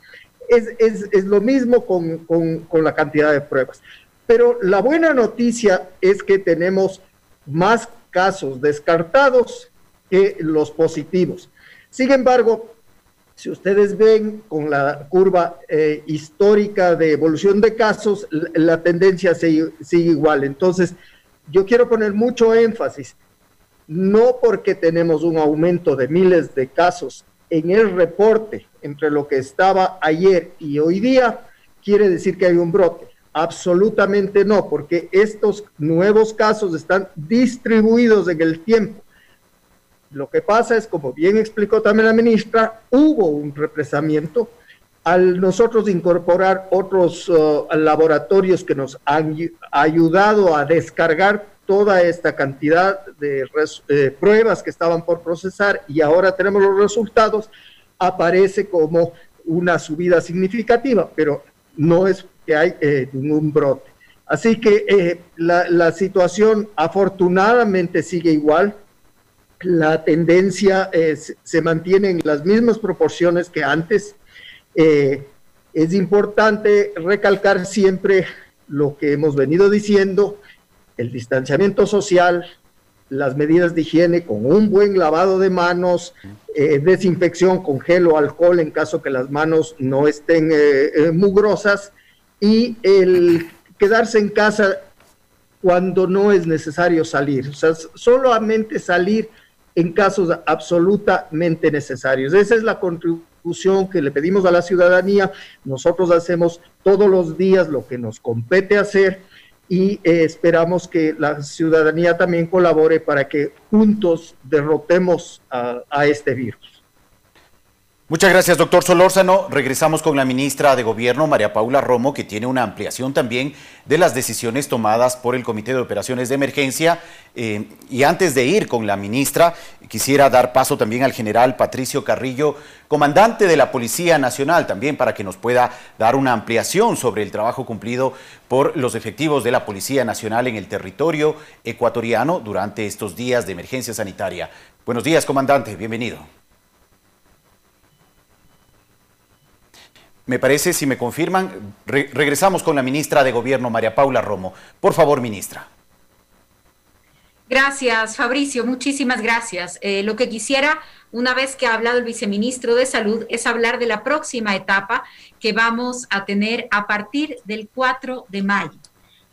Es, lo mismo con, con la cantidad de pruebas. Pero la buena noticia es que tenemos más casos descartados que los positivos. Sin embargo, si ustedes ven con la curva eh, histórica de evolución de casos, la, tendencia sigue, sigue, igual. Entonces, yo quiero poner mucho énfasis, no porque tenemos un aumento de miles de casos en el reporte entre lo que estaba ayer y hoy día, quiere decir que hay un brote. Absolutamente no, porque estos nuevos casos están distribuidos en el tiempo. Lo que pasa es, como bien explicó también la ministra, hubo un represamiento al nosotros incorporar otros uh, laboratorios que nos han ayudado a descargar toda esta cantidad de eh, pruebas que estaban por procesar y ahora tenemos los resultados, aparece como una subida significativa, pero no es que hay eh, ningún brote. Así que eh, la, la, situación afortunadamente sigue igual, la tendencia se mantiene en las mismas proporciones que antes, eh, es importante recalcar siempre lo que hemos venido diciendo, el distanciamiento social, las medidas de higiene con un buen lavado de manos, eh, desinfección con gel o alcohol en caso que las manos no estén eh, mugrosas y el quedarse en casa cuando no es necesario salir, o sea, solamente salir en casos absolutamente necesarios. Esa es la contribución que le pedimos a la ciudadanía. Nosotros hacemos todos los días lo que nos compete hacer y eh, esperamos que la ciudadanía también colabore para que juntos derrotemos a este virus. Muchas gracias, doctor Solórzano. Regresamos con la ministra de Gobierno, María Paula Romo, que tiene una ampliación también de las decisiones tomadas por el Comité de Operaciones de Emergencia. Eh, y antes de ir con la ministra, quisiera dar paso también al general Patricio Carrillo, comandante de la Policía Nacional, también para que nos pueda dar una ampliación sobre el trabajo cumplido por los efectivos de la Policía Nacional en el territorio ecuatoriano durante estos días de emergencia sanitaria. Buenos días, comandante. Bienvenido. Me parece, si me confirman, regresamos con la ministra de Gobierno, María Paula Romo. Por favor, ministra. Gracias, Fabricio. Muchísimas gracias. Eh, lo que quisiera, una vez que ha hablado el viceministro de Salud, es hablar de la próxima etapa que vamos a tener a partir del 4 de mayo.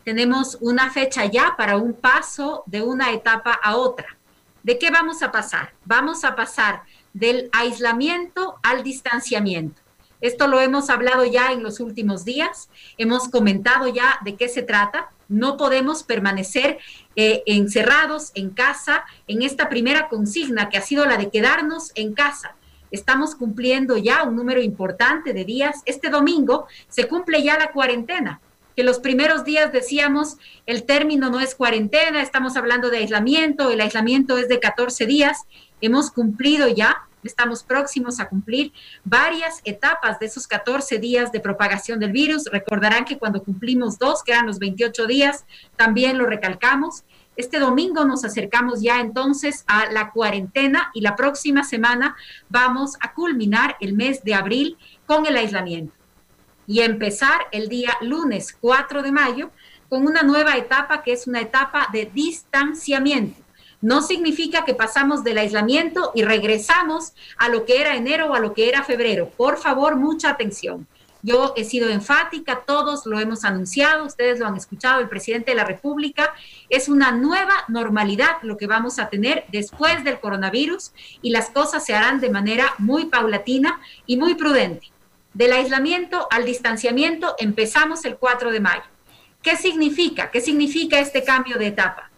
Tenemos una fecha ya para un paso de una etapa a otra. ¿De qué vamos a pasar? Vamos a pasar del aislamiento al distanciamiento Esto lo hemos hablado ya en los últimos días, hemos comentado ya de qué se trata. No podemos permanecer eh, encerrados en casa en esta primera consigna que ha sido la de quedarnos en casa. Estamos cumpliendo ya un número importante de días. Este domingo se cumple ya la cuarentena que los primeros días decíamos el término no es cuarentena, estamos hablando de aislamiento, el aislamiento es de 14 días, hemos cumplido ya, estamos próximos a cumplir varias etapas de esos 14 días de propagación del virus. Recordarán que cuando cumplimos dos, que eran los 28 días, también lo recalcamos. Este domingo nos acercamos ya entonces a la cuarentena y la próxima semana vamos a culminar el mes de abril con el aislamiento y empezar el día lunes 4 de mayo con una nueva etapa que es una etapa de distanciamiento. No significa que pasamos del aislamiento y regresamos a lo que era enero o a lo que era febrero. Por favor, mucha atención. Yo he sido enfática, todos lo hemos anunciado, ustedes lo han escuchado, el presidente de la República. Es una nueva normalidad lo que vamos a tener después del coronavirus y las cosas se harán de manera muy paulatina y muy prudente. Del aislamiento al distanciamiento empezamos el 4 de mayo. ¿Qué significa? ¿Qué significa este cambio de etapa?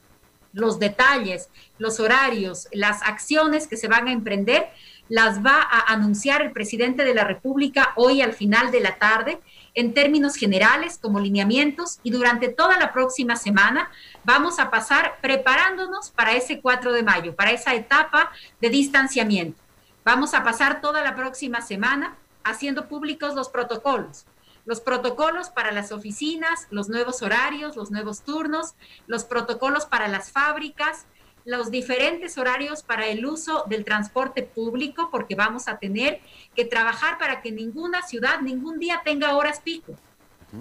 Los detalles, los horarios, las acciones que se van a emprender las va a anunciar el presidente de la República hoy al final de la tarde en términos generales como lineamientos y durante toda la próxima semana vamos a pasar preparándonos para ese 4 de mayo, para esa etapa de distanciamiento. Vamos a pasar toda la próxima semana haciendo públicos los protocolos. Los protocolos para las oficinas, los nuevos horarios, los nuevos turnos, los protocolos para las fábricas, los diferentes horarios para el uso del transporte público, porque vamos a tener que trabajar para que ninguna ciudad, ningún día tenga horas pico.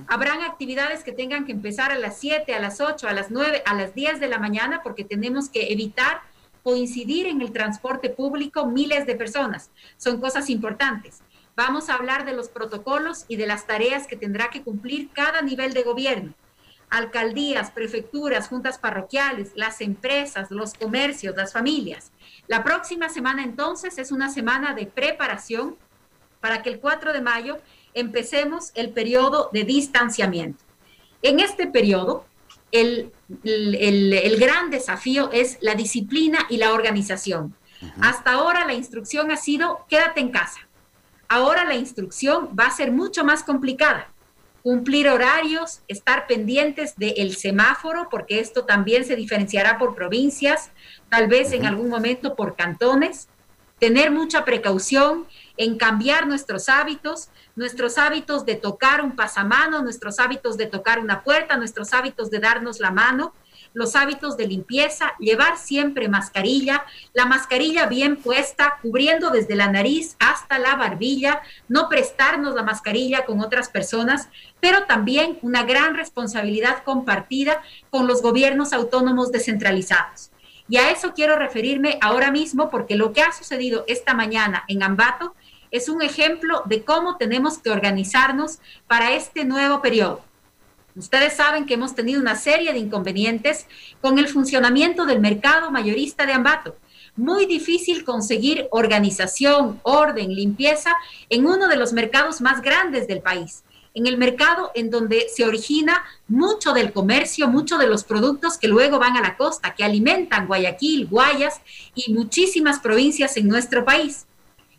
Habrán actividades que tengan que empezar a las 7, a las 8, a las 9, a las 10 de la mañana, porque tenemos que evitar coincidir en el transporte público miles de personas. Son cosas importantes. Vamos a hablar de los protocolos y de las tareas que tendrá que cumplir cada nivel de gobierno. Alcaldías, prefecturas, juntas parroquiales, las empresas, los comercios, las familias. La próxima semana entonces es una semana de preparación para que el 4 de mayo empecemos el periodo de distanciamiento. En este periodo, el, gran desafío es la disciplina y la organización. Hasta ahora la instrucción ha sido quédate en casa Ahora la instrucción va a ser mucho más complicada. Cumplir horarios, estar pendientes del semáforo, porque esto también se diferenciará por provincias, tal vez en algún momento por cantones. Tener mucha precaución en cambiar nuestros hábitos, nuestros hábitos de tocar un pasamano, nuestros hábitos de tocar una puerta, nuestros hábitos de darnos la mano, los hábitos de limpieza, llevar siempre mascarilla, la mascarilla bien puesta, cubriendo desde la nariz hasta la barbilla, no prestarnos la mascarilla con otras personas, pero también una gran responsabilidad compartida con los gobiernos autónomos descentralizados. Y a eso quiero referirme ahora mismo porque lo que ha sucedido esta mañana en Ambato es un ejemplo de cómo tenemos que organizarnos para este nuevo periodo. Ustedes saben que hemos tenido una serie de inconvenientes con el funcionamiento del mercado mayorista de Ambato. Muy difícil conseguir organización, orden, limpieza en uno de los mercados más grandes del país, en el mercado en donde se origina mucho del comercio, mucho de los productos que luego van a la costa, que alimentan Guayaquil, Guayas y muchísimas provincias en nuestro país.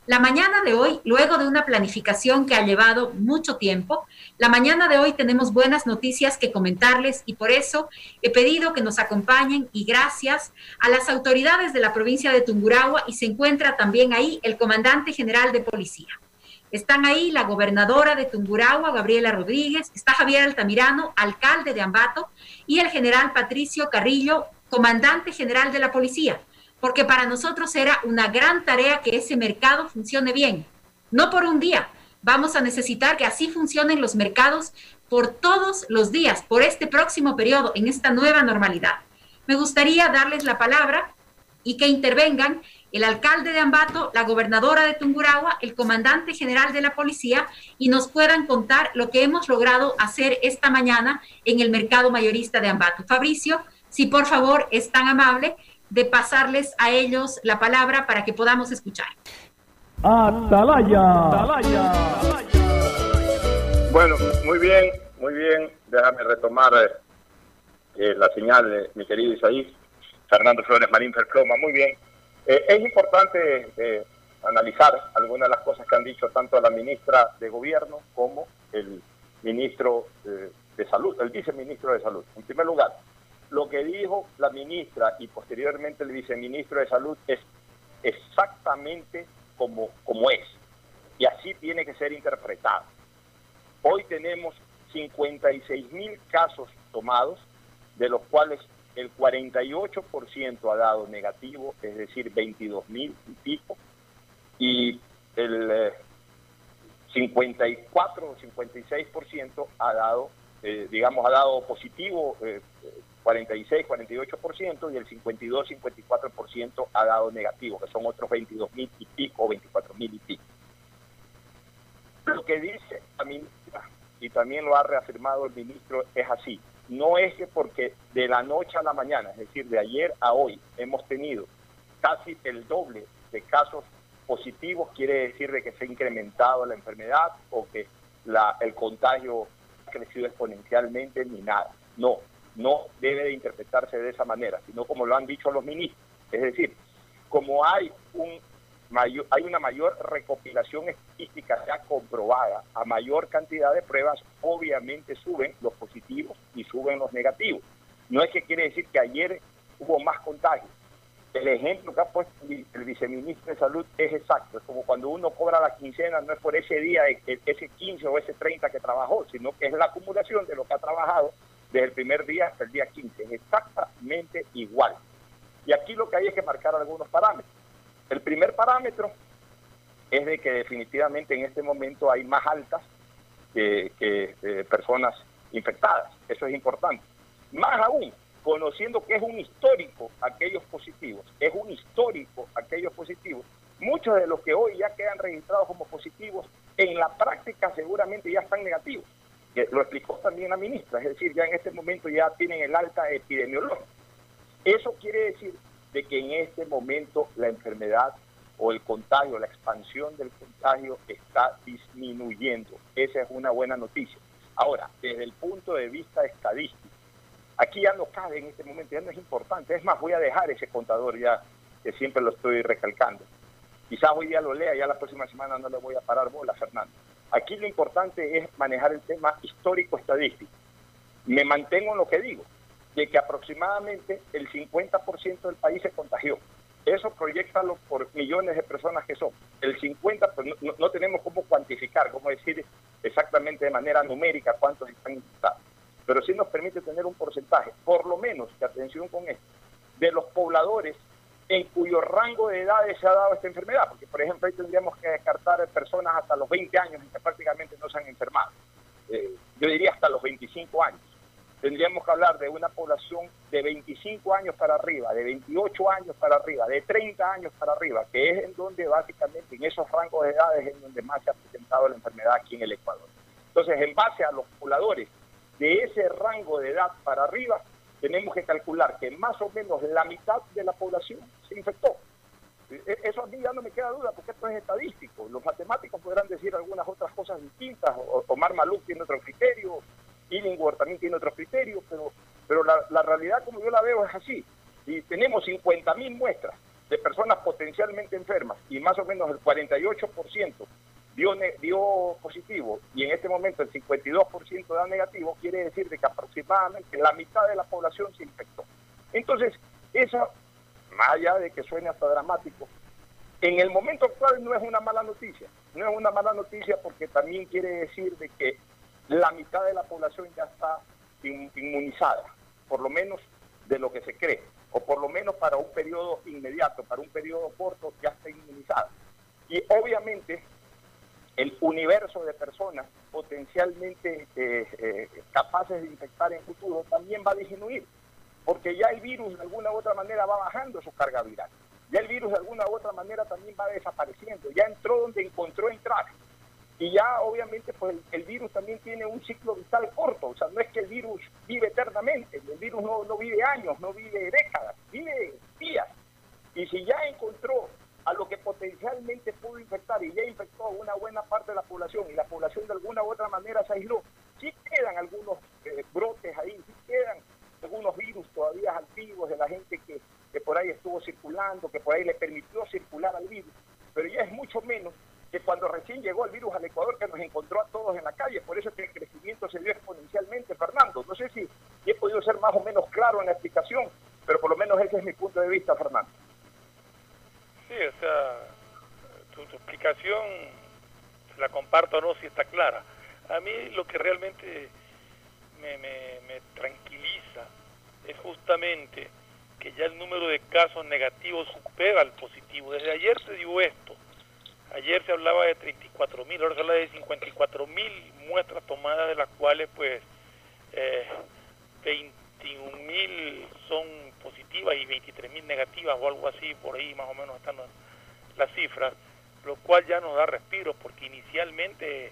La mañana de hoy, luego de una planificación que ha llevado mucho tiempo, la mañana de hoy tenemos buenas noticias que comentarles y por eso he pedido que nos acompañen y gracias a las autoridades de la provincia de Tungurahua y se encuentra también ahí el comandante general de policía. Están ahí la gobernadora de Tungurahua, Gabriela Rodríguez, está Javier Altamirano, alcalde de Ambato, y el general Patricio Carrillo, comandante general de la policía porque para nosotros era una gran tarea que ese mercado funcione bien. No por un día, vamos a necesitar que así funcionen los mercados por todos los días, por este próximo periodo, en esta nueva normalidad. Me gustaría darles la palabra y que intervengan el alcalde de Ambato, la gobernadora de Tungurahua, el comandante general de la policía y nos puedan contar lo que hemos logrado hacer esta mañana en el mercado mayorista de Ambato. Fabricio, si por favor es tan amable de pasarles a ellos la palabra para que podamos escuchar. Atalaya. Atalaya. Bueno, muy bien, muy bien. Déjame retomar eh, eh, la señal de mi querido Isaí, Fernando Flores Marín Ferploma. Muy bien. Eh, es importante eh, analizar algunas de las cosas que han dicho tanto la ministra de Gobierno como el ministro eh, de Salud, el viceministro de Salud. En primer lugar, lo que dijo la ministra y posteriormente el viceministro de Salud es exactamente como, como es. Y así tiene que ser interpretado. Hoy tenemos 56 mil casos tomados, de los cuales el 48% ha dado negativo, es decir, 22 mil y pico, y el eh, 54 o 56% ha dado, eh, digamos, ha dado positivo, eh, 46, 48%, y el 52, 54% ha dado negativo, que son otros 22 mil y pico, 24 mil y pico. Lo que dice la ministra, y también lo ha reafirmado el ministro, es así. No es que porque de la noche a la mañana, es decir, de ayer a hoy, hemos tenido casi el doble de casos positivos, quiere decir de que se ha incrementado la enfermedad o que la, el contagio ha crecido exponencialmente, ni nada. No, no debe de interpretarse de esa manera, sino como lo han dicho los ministros. Es decir, como hay un mayor, hay una mayor recopilación estadística ya comprobada, a mayor cantidad de pruebas, obviamente suben los positivos y suben los negativos. No es que quiere decir que ayer hubo más contagios. El ejemplo que ha puesto el viceministro de Salud es exacto. Es como cuando uno cobra la quincena, no es por ese día, ese 15 o ese 30 que trabajó, sino que es la acumulación de lo que ha trabajado desde el primer día hasta el día 15. Es exactamente igual. Y aquí lo que hay es que marcar algunos parámetros. El primer parámetro es de que definitivamente en este momento hay más altas que, eh, personas infectadas. Eso es importante. Más aún, conociendo que es un histórico aquellos positivos, es un histórico aquellos positivos, muchos de los que hoy ya quedan registrados como positivos, en la práctica seguramente ya están negativos. Lo explicó también la ministra, es decir, ya en este momento ya tienen el alta epidemiológica. Eso quiere decir de que en este momento la enfermedad o el contagio, la expansión del contagio está disminuyendo. Esa es una buena noticia. Ahora, desde el punto de vista estadístico, aquí ya no cabe en este momento, ya no es importante. Es más, voy a dejar ese contador ya, que siempre lo estoy recalcando. Quizás hoy día lo lea, ya la próxima semana no le voy a parar bola, Fernando. Aquí lo importante es manejar el tema histórico-estadístico. Me mantengo en lo que digo de que aproximadamente el 50% del país se contagió. Eso proyectalo por millones de personas que son. El 50, pues no, no, tenemos cómo cuantificar, cómo decir exactamente de manera numérica cuántos están infectados. Pero sí nos permite tener un porcentaje, por lo menos, que atención con esto, de los pobladores en cuyo rango de edades se ha dado esta enfermedad. Porque, por ejemplo, ahí tendríamos que descartar personas hasta los 20 años en que prácticamente no se han enfermado. Eh, yo diría hasta los 25 años tendríamos que hablar de una población de 25 años para arriba, de 28 años para arriba, de 30 años para arriba, que es en donde básicamente en esos rangos de edades es donde más se ha presentado la enfermedad aquí en el Ecuador. Entonces, en base a los pobladores de ese rango de edad para arriba, tenemos que calcular que más o menos la mitad de la población se infectó. Eso a mí ya no me queda duda porque esto es estadístico. Los matemáticos podrán decir algunas otras cosas distintas. Omar Maluk tiene otro criterio, Illingworth también tiene otros criterios, pero, pero la, la, realidad como yo la veo es así. Y tenemos 50.000 muestras de personas potencialmente enfermas y más o menos el 48% dio, dio positivo y en este momento el 52% da negativo, quiere decir de que aproximadamente la mitad de la población se infectó. Entonces, eso, más allá de que suene hasta dramático, en el momento actual no es una mala noticia. No es una mala noticia porque también quiere decir de que la mitad de la población ya está inmunizada, por lo menos de lo que se cree, o por lo menos para un periodo inmediato, para un periodo corto ya está inmunizada. Y obviamente el universo de personas potencialmente eh, eh, capaces de infectar en futuro también va a disminuir, porque ya el virus de alguna u otra manera va bajando su carga viral, ya el virus de alguna u otra manera también va desapareciendo, ya entró donde encontró entrar. Y ya obviamente pues el, el, virus también tiene un ciclo vital corto, o sea, no es que el virus vive eternamente, el virus no, no vive años, no vive décadas, vive días. Y si ya encontró a lo que potencialmente pudo infectar y ya infectó una buena parte de la población y la población de alguna u otra manera se aisló, sí quedan algunos eh, brotes ahí, sí quedan algunos virus todavía activos de la gente que, que por ahí estuvo circulando, que por ahí le permitió circular al virus, pero ya es mucho menos que cuando recién llegó el virus al Ecuador que nos encontró a todos en la calle, por eso es que el crecimiento se dio exponencialmente, Fernando. No sé si he podido ser más o menos claro en la explicación, pero por lo menos ese es mi punto de vista, Fernando. Sí, o sea, tu, tu explicación, la comparto o no, si está clara. A mí lo que realmente me, me, me tranquiliza es justamente que ya el número de casos negativos supera al positivo. Desde ayer se dio esto. Ayer se hablaba de 34 mil, ahora se habla de 54 mil muestras tomadas, de las cuales pues eh, 21 mil son positivas y 23 mil negativas o algo así, por ahí más o menos están las- cifras, lo cual ya nos da respiro porque inicialmente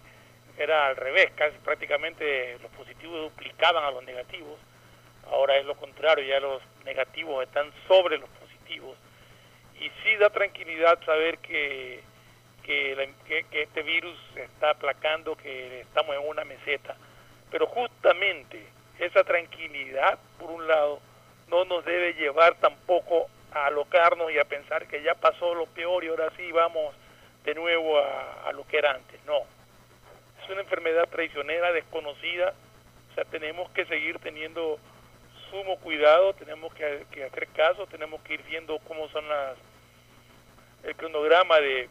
era al revés, casi prácticamente los positivos duplicaban a los negativos, ahora es lo contrario, ya los negativos están sobre los positivos. Y sí da tranquilidad saber que, que, que- que este virus se está aplacando, que estamos en una meseta, pero justamente esa tranquilidad, por un lado, no nos debe llevar tampoco a alocarnos y a pensar que ya pasó lo peor y ahora sí vamos de nuevo a, lo que era antes. No, es una enfermedad traicionera, desconocida, o sea, tenemos que seguir teniendo sumo cuidado, tenemos que, que hacer caso, tenemos que ir viendo cómo son las el cronograma de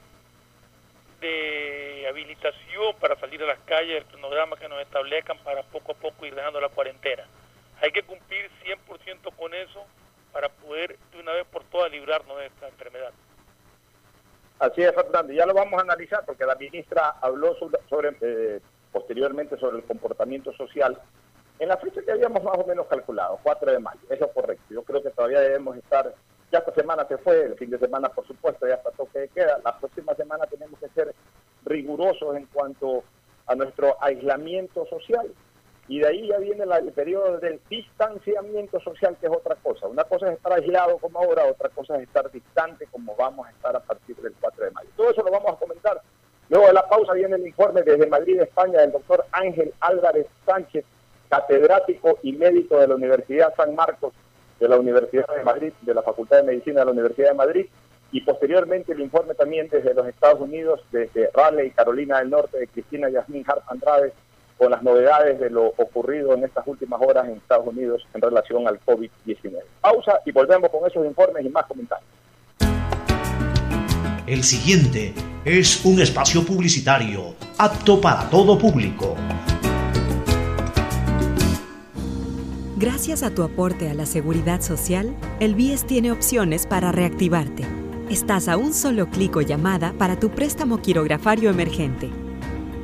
de habilitación para salir a las calles, el cronograma que nos establezcan para poco a poco ir dejando la cuarentena. Hay que cumplir 100% con eso para poder de una vez por todas librarnos de esta enfermedad. Así es, Fernando. Ya lo vamos a analizar porque la ministra habló sobre, eh, posteriormente sobre el comportamiento social en la fecha que habíamos más o menos calculado, 4 de mayo. Eso es correcto. Yo creo que todavía debemos estar, ya esta semana se fue, el fin de semana por supuesto, ya está toque de queda. La próxima semana tenemos que ser rigurosos en cuanto a nuestro aislamiento social. Y de ahí ya viene el periodo del distanciamiento social, que es otra cosa. Una cosa es estar aislado como ahora, otra cosa es estar distante como vamos a estar a partir del 4 de mayo. Todo eso lo vamos a comentar. Luego de la pausa viene el informe desde Madrid, España, del doctor Ángel Álvarez Sánchez, catedrático y médico de la Universidad San Marcos, de la Universidad de Madrid, de la Facultad de Medicina de la Universidad de Madrid, y posteriormente el informe también desde los Estados Unidos, desde Raleigh, Carolina del Norte, de Cristina Yasmín Hart Andrade, con las novedades de lo ocurrido en estas últimas horas en Estados Unidos en relación al COVID-19. Pausa y volvemos con esos informes y más comentarios. El siguiente es un espacio publicitario apto para todo público. Gracias a tu aporte a la seguridad social, el BIES tiene opciones para reactivarte. Estás a un solo clic o llamada para tu préstamo quirografario emergente.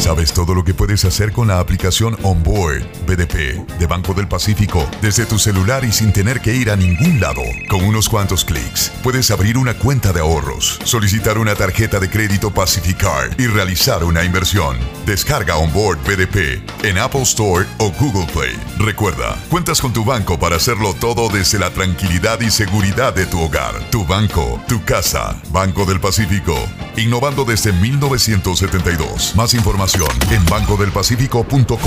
¿Sabes todo lo que puedes hacer con la aplicación Onboard BDP de Banco del Pacífico desde tu celular y sin tener que ir a ningún lado? Con unos cuantos clics puedes abrir una cuenta de ahorros, solicitar una tarjeta de crédito Pacificard y realizar una inversión. Descarga Onboard BDP en Apple Store o Google Play. Recuerda, cuentas con tu banco para hacerlo todo desde la tranquilidad y seguridad de tu hogar, tu banco, tu casa. Banco del Pacífico, innovando desde 1972. Más información en información en bancodelpacífico.com.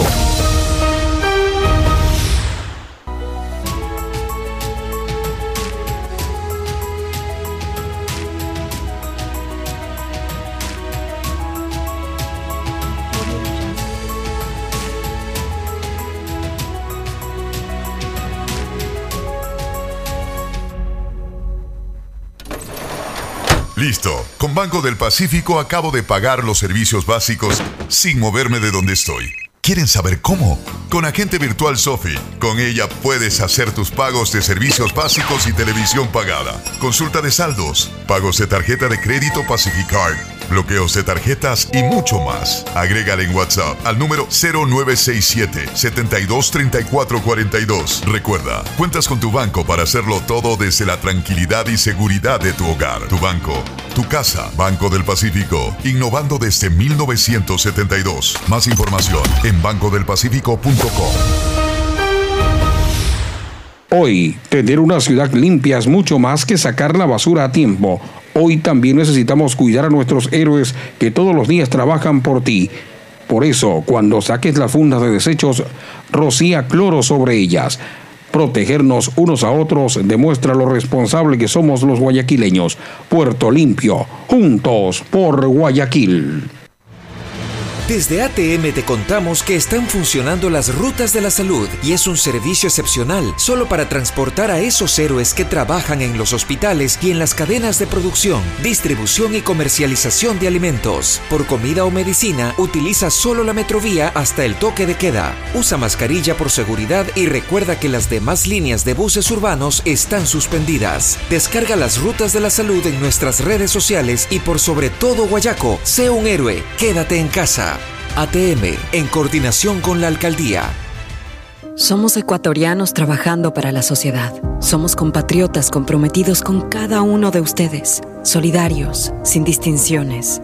Listo. Banco del Pacífico acabo de pagar los servicios básicos sin moverme de donde estoy. ¿Quieren saber cómo? Con Agente Virtual Sofi. Con ella puedes hacer tus pagos de servicios básicos y televisión pagada. Consulta de saldos, pagos de tarjeta de crédito Pacificard, bloqueos de tarjetas y mucho más. Agrégale en WhatsApp al número 0967 723442. Recuerda, cuentas con tu banco para hacerlo todo desde la tranquilidad y seguridad de tu hogar. Tu banco, tu casa, Banco del Pacífico, innovando desde 1972. Más información en bancodelpacifico.com. Hoy, tener una ciudad limpia es mucho más que sacar la basura a tiempo. Hoy también necesitamos cuidar a nuestros héroes que todos los días trabajan por ti. Por eso, cuando saques las fundas de desechos, rocía cloro sobre ellas. Protegernos unos a otros demuestra lo responsable que somos los guayaquileños. Puerto Limpio, juntos por Guayaquil. Desde ATM te contamos que están funcionando las rutas de la salud y es un servicio excepcional solo para transportar a esos héroes que trabajan en los hospitales y en las cadenas de producción, distribución y comercialización de alimentos. Por comida o medicina, utiliza solo la metrovía hasta el toque de queda. Usa mascarilla por seguridad y recuerda que las demás líneas de buses urbanos están suspendidas. Descarga las rutas de la salud en nuestras redes sociales y por sobre todo Guayaco, sé un héroe, quédate en casa. ATM, en coordinación con la alcaldía. Somos ecuatorianos trabajando para la sociedad. Somos compatriotas comprometidos con cada uno de ustedes, solidarios, sin distinciones.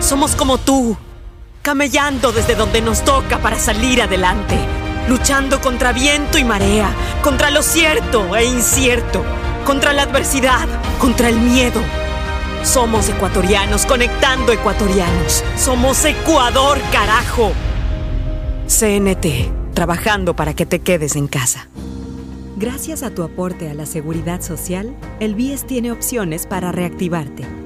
Somos como tú, camellando desde donde nos toca para salir adelante, luchando contra viento y marea, contra lo cierto e incierto, contra la adversidad, contra el miedo. Somos ecuatorianos conectando ecuatorianos. Somos Ecuador, carajo. CNT, trabajando para que te quedes en casa. Gracias a tu aporte a la seguridad social, el BIES tiene opciones para reactivarte.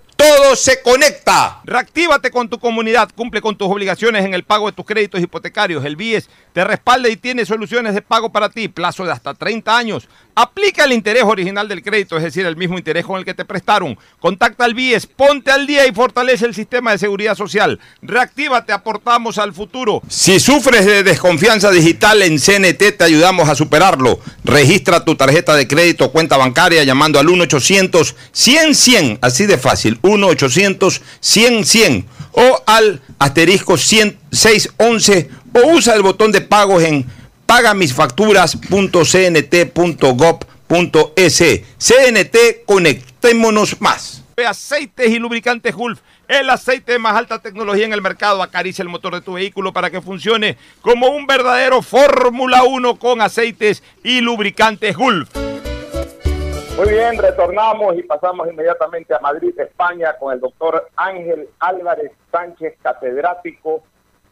todo se conecta. Reactívate con tu comunidad, cumple con tus obligaciones en el pago de tus créditos hipotecarios. El BIES te respalda y tiene soluciones de pago para ti, plazo de hasta 30 años. Aplica el interés original del crédito, es decir, el mismo interés con el que te prestaron. Contacta al BIES, ponte al día y fortalece el sistema de seguridad social. Reactívate, aportamos al futuro. Si sufres de desconfianza digital en CNT, te ayudamos a superarlo. Registra tu tarjeta de crédito o cuenta bancaria llamando al 1-800-100-100, así de fácil, 1-800-100-100 o al asterisco 611 o usa el botón de pagos en pagamisfacturas.cnt.gov.es. CNT, conectémonos más. Aceites y lubricantes Gulf. El aceite de más alta tecnología en el mercado acaricia el motor de tu vehículo para que funcione como un verdadero Fórmula 1 con aceites y lubricantes Gulf. Muy bien, retornamos y pasamos inmediatamente a Madrid, España, con el doctor Ángel Álvarez Sánchez, catedrático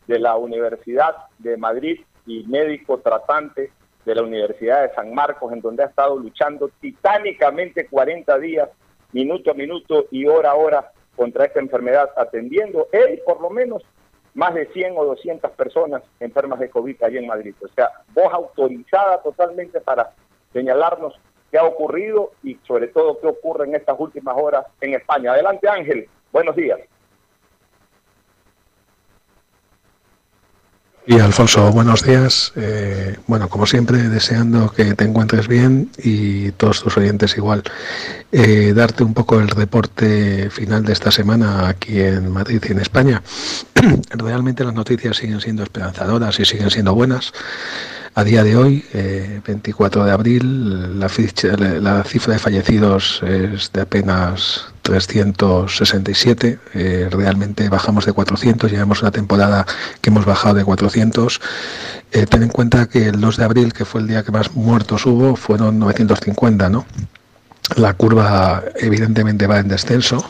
de la Universidad de Madrid y médico tratante de la Universidad de San Marcos, en donde ha estado luchando titánicamente 40 días, minuto a minuto y hora a hora contra esta enfermedad, atendiendo él por lo menos más de 100 o 200 personas enfermas de COVID allí en Madrid. O sea, voz autorizada totalmente para señalarnos qué ha ocurrido y sobre todo qué ocurre en estas últimas horas en España. Adelante Ángel, buenos días. Y Alfonso, buenos días. Eh, bueno, como siempre, deseando que te encuentres bien y todos tus oyentes igual. Eh, darte un poco el reporte final de esta semana aquí en Madrid y en España. Realmente las noticias siguen siendo esperanzadoras y siguen siendo buenas. A día de hoy, 24 eh, de abril, la, cifra de fallecidos es de apenas 367. Eh, realmente bajamos de 400. Llevamos una temporada que hemos bajado de 400. Eh, ten en cuenta que el 2 de abril, que fue el día que más muertos hubo, fueron 950, ¿no? La curva evidentemente va en descenso.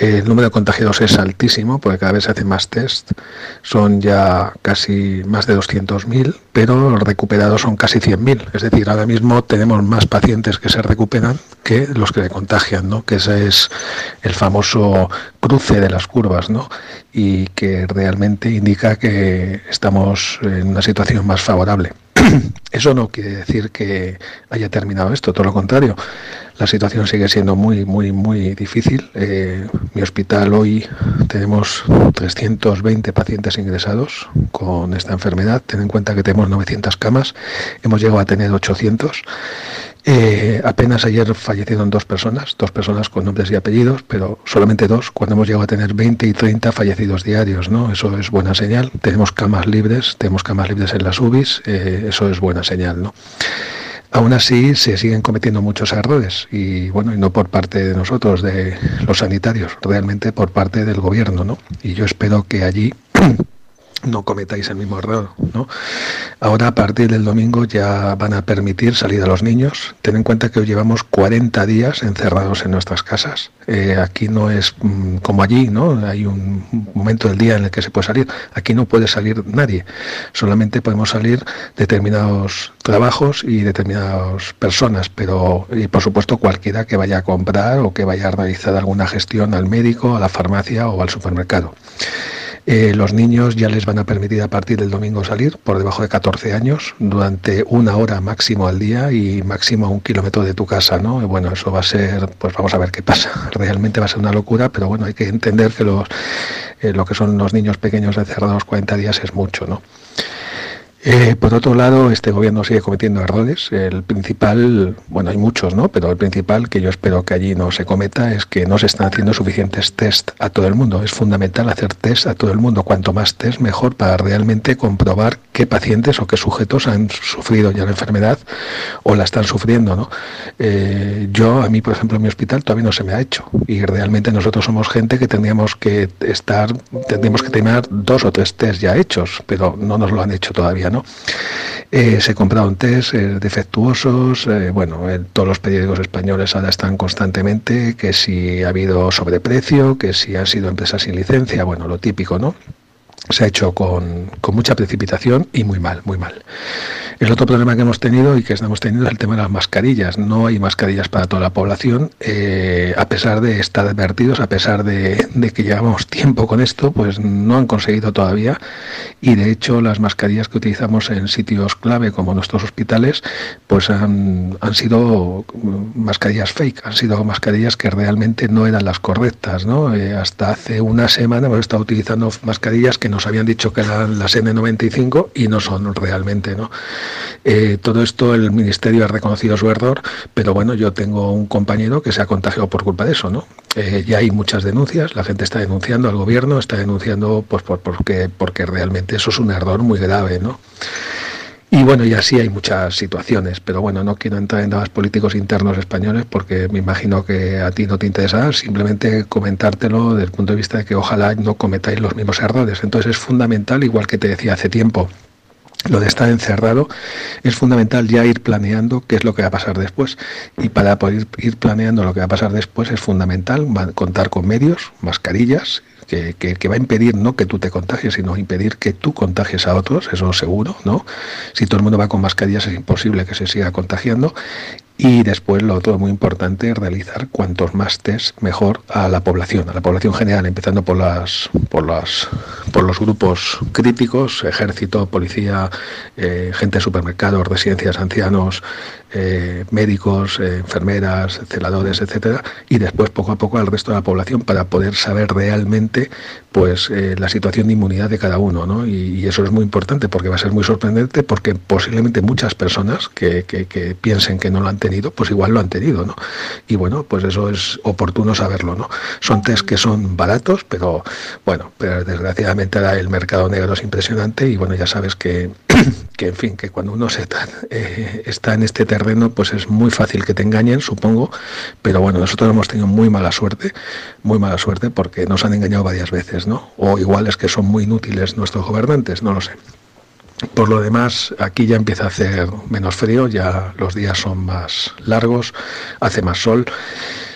El número de contagiados es altísimo porque cada vez se hacen más test. Son ya casi más de 200.000, pero los recuperados son casi 100.000. Es decir, ahora mismo tenemos más pacientes que se recuperan que los que se contagian, ¿no? Que ese es el famoso cruce de las curvas, ¿no? Y que realmente indica que estamos en una situación más favorable. Eso no quiere decir que haya terminado esto, todo lo contrario. La situación sigue siendo muy, muy, muy difícil. Eh, mi hospital hoy tenemos 320 pacientes ingresados con esta enfermedad. Ten en cuenta que tenemos 900 camas, hemos llegado a tener 800. Eh, apenas ayer fallecieron dos personas, dos personas con nombres y apellidos, pero solamente dos, cuando hemos llegado a tener 20 y 30 fallecidos diarios, ¿no? Eso es buena señal. Tenemos camas libres, tenemos camas libres en las UBIs, eh, eso es buena señal, ¿no? Aún así se siguen cometiendo muchos errores y bueno, y no por parte de nosotros, de los sanitarios, realmente por parte del gobierno, ¿no? Y yo espero que allí no cometáis el mismo error. ¿no? Ahora, a partir del domingo, ya van a permitir salir a los niños. Ten en cuenta que hoy llevamos 40 días encerrados en nuestras casas. Eh, aquí no es mm, como allí, ¿no? Hay un momento del día en el que se puede salir. Aquí no puede salir nadie. Solamente podemos salir determinados trabajos y determinadas personas, pero y por supuesto cualquiera que vaya a comprar o que vaya a realizar alguna gestión al médico, a la farmacia o al supermercado. Eh, los niños ya les van a permitir a partir del domingo salir por debajo de 14 años durante una hora máximo al día y máximo a un kilómetro de tu casa, ¿no? Bueno, eso va a ser, pues vamos a ver qué pasa. Realmente va a ser una locura, pero bueno, hay que entender que los, eh, lo que son los niños pequeños encerrados 40 días es mucho, ¿no? Eh, por otro lado, este gobierno sigue cometiendo errores. El principal, bueno, hay muchos, ¿no? Pero el principal que yo espero que allí no se cometa es que no se están haciendo suficientes test a todo el mundo. Es fundamental hacer test a todo el mundo. Cuanto más test, mejor para realmente comprobar qué pacientes o qué sujetos han sufrido ya la enfermedad o la están sufriendo, ¿no? Eh, yo, a mí, por ejemplo, en mi hospital todavía no se me ha hecho. Y realmente nosotros somos gente que tendríamos que estar, tendríamos que tener dos o tres test ya hechos, pero no nos lo han hecho todavía ¿no? Eh, se compraron test eh, defectuosos, eh, bueno, todos los periódicos españoles ahora están constantemente que si ha habido sobreprecio, que si han sido empresas sin licencia, bueno, lo típico, ¿no? Se ha hecho con, con, mucha precipitación y muy mal, muy mal. El otro problema que hemos tenido y que estamos teniendo es el tema de las mascarillas. No hay mascarillas para toda la población, eh, a pesar de estar advertidos, a pesar de, de, que llevamos tiempo con esto, pues no han conseguido todavía. Y de hecho las mascarillas que utilizamos en sitios clave como nuestros hospitales, pues han, han sido mascarillas fake, han sido mascarillas que realmente no eran las correctas. ¿no? Eh, hasta hace una semana hemos estado utilizando mascarillas que nos habían dicho que eran las N95 y no son realmente, ¿no? Eh, todo esto el Ministerio ha reconocido su error, pero bueno, yo tengo un compañero que se ha contagiado por culpa de eso, ¿no? Eh, ya hay muchas denuncias, la gente está denunciando al gobierno, está denunciando pues por, porque, porque realmente eso es un error muy grave, ¿no? Y bueno, y así hay muchas situaciones, pero bueno, no quiero entrar en temas políticos internos españoles porque me imagino que a ti no te interesa, simplemente comentártelo desde el punto de vista de que ojalá no cometáis los mismos errores. Entonces es fundamental, igual que te decía hace tiempo, lo de estar encerrado, es fundamental ya ir planeando qué es lo que va a pasar después. Y para poder ir planeando lo que va a pasar después es fundamental contar con medios, mascarillas, que, va a impedir no que tú te contagies, sino impedir que tú contagies a otros, eso seguro, ¿no? Si todo el mundo va con mascarillas es imposible que se siga contagiando. Y después, lo otro muy importante, realizar cuantos más test mejor a la población, a la población general, empezando por las por las por los grupos críticos, ejército, policía, eh, gente de supermercados, residencias, ancianos, eh, médicos, eh, enfermeras, celadores, etcétera, y después poco a poco al resto de la población para poder saber realmente pues eh, la situación de inmunidad de cada uno, ¿no? Y, eso es muy importante porque va a ser muy sorprendente porque posiblemente muchas personas que, que, piensen que no lo han tenido, pues igual lo han tenido, ¿no? Y bueno, pues eso es oportuno saberlo, ¿no? Son test que son baratos, pero bueno, pero desgraciadamente ahora el mercado negro es impresionante y bueno, ya sabes que, que en fin, que cuando uno se está, está en este terreno pues es muy fácil que te engañen, supongo, pero bueno, nosotros hemos tenido muy mala suerte, muy mala suerte porque nos han engañado varias veces, ¿no? O igual es que son muy inútiles nuestros gobernantes, no lo sé. Por lo demás, aquí ya empieza a hacer menos frío, ya los días son más largos, hace más sol.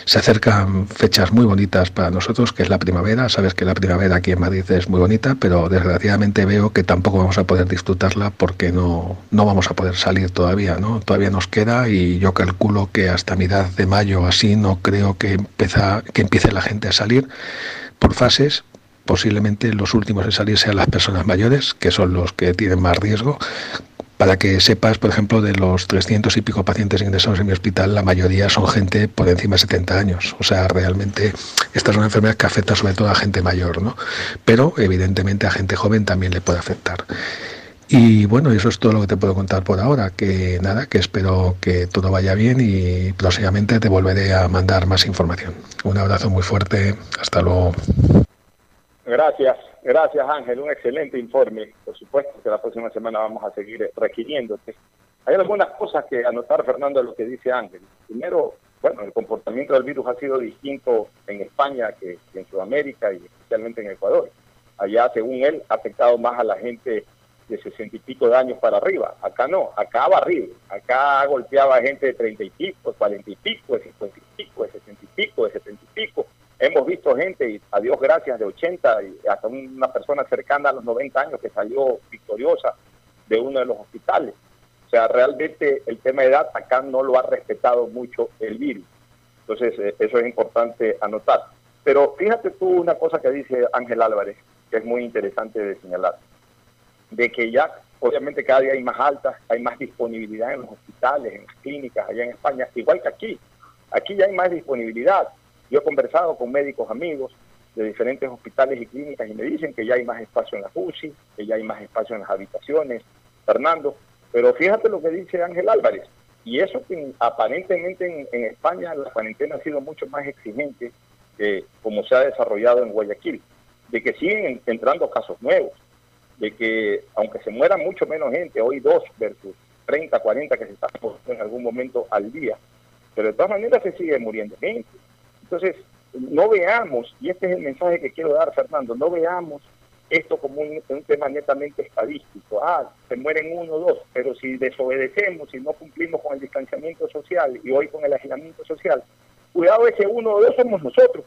Se acercan fechas muy bonitas para nosotros, que es la primavera. Sabes que la primavera aquí en Madrid es muy bonita, pero desgraciadamente veo que tampoco vamos a poder disfrutarla porque no, no vamos a poder salir todavía, ¿no? Todavía nos queda y yo calculo que hasta mitad de mayo así no creo que, empieza, que empiece la gente a salir por fases, posiblemente los últimos en salir sean las personas mayores, que son los que tienen más riesgo, para que sepas, por ejemplo, de los 300 y pico pacientes ingresados en mi hospital, la mayoría son gente por encima de 70 años. O sea, realmente esta es una enfermedad que afecta sobre todo a gente mayor, ¿no? Pero evidentemente a gente joven también le puede afectar. Y bueno, eso es todo lo que te puedo contar por ahora, que nada, que espero que todo vaya bien y próximamente te volveré a mandar más información. Un abrazo muy fuerte, hasta luego. Gracias. Gracias, Ángel. Un excelente informe. Por supuesto que la próxima semana vamos a seguir requiriéndote. Hay algunas cosas que anotar, Fernando, de lo que dice Ángel. Primero, bueno, el comportamiento del virus ha sido distinto en España que, en Sudamérica y especialmente en Ecuador. Allá, según él, ha afectado más a la gente de sesenta y pico de años para arriba. Acá no, acá va arriba. Acá golpeaba gente de treinta y pico, cuarenta y pico, de cincuenta y pico, de sesenta y pico, de setenta y pico Hemos visto gente, y a Dios gracias, de 80 y hasta una persona cercana a los 90 años que salió victoriosa de uno de los hospitales. O sea, realmente el tema de edad acá no lo ha respetado mucho el virus. Entonces, eh, eso es importante anotar. Pero fíjate tú una cosa que dice Ángel Álvarez, que es muy interesante de señalar, de que ya obviamente cada día hay más altas, hay más disponibilidad en los hospitales, en las clínicas allá en España, igual que aquí. Aquí ya hay más disponibilidad. Yo he conversado con médicos amigos de diferentes hospitales y clínicas y me dicen que ya hay más espacio en la UCI, que ya hay más espacio en las habitaciones, Fernando. Pero fíjate lo que dice Ángel Álvarez. Y eso que aparentemente en, España la cuarentena ha sido mucho más exigente que como se ha desarrollado en Guayaquil, de que siguen entrando casos nuevos, de que aunque se muera mucho menos gente, hoy dos versus 30, 40 que se están en algún momento al día, pero de todas maneras se sigue muriendo gente. Entonces, no veamos, y este es el mensaje que quiero dar, Fernando, no veamos esto como un, tema netamente estadístico. Ah, se mueren uno o dos, pero si desobedecemos, si no cumplimos con el distanciamiento social y hoy con el aislamiento social, cuidado ese uno o dos somos nosotros.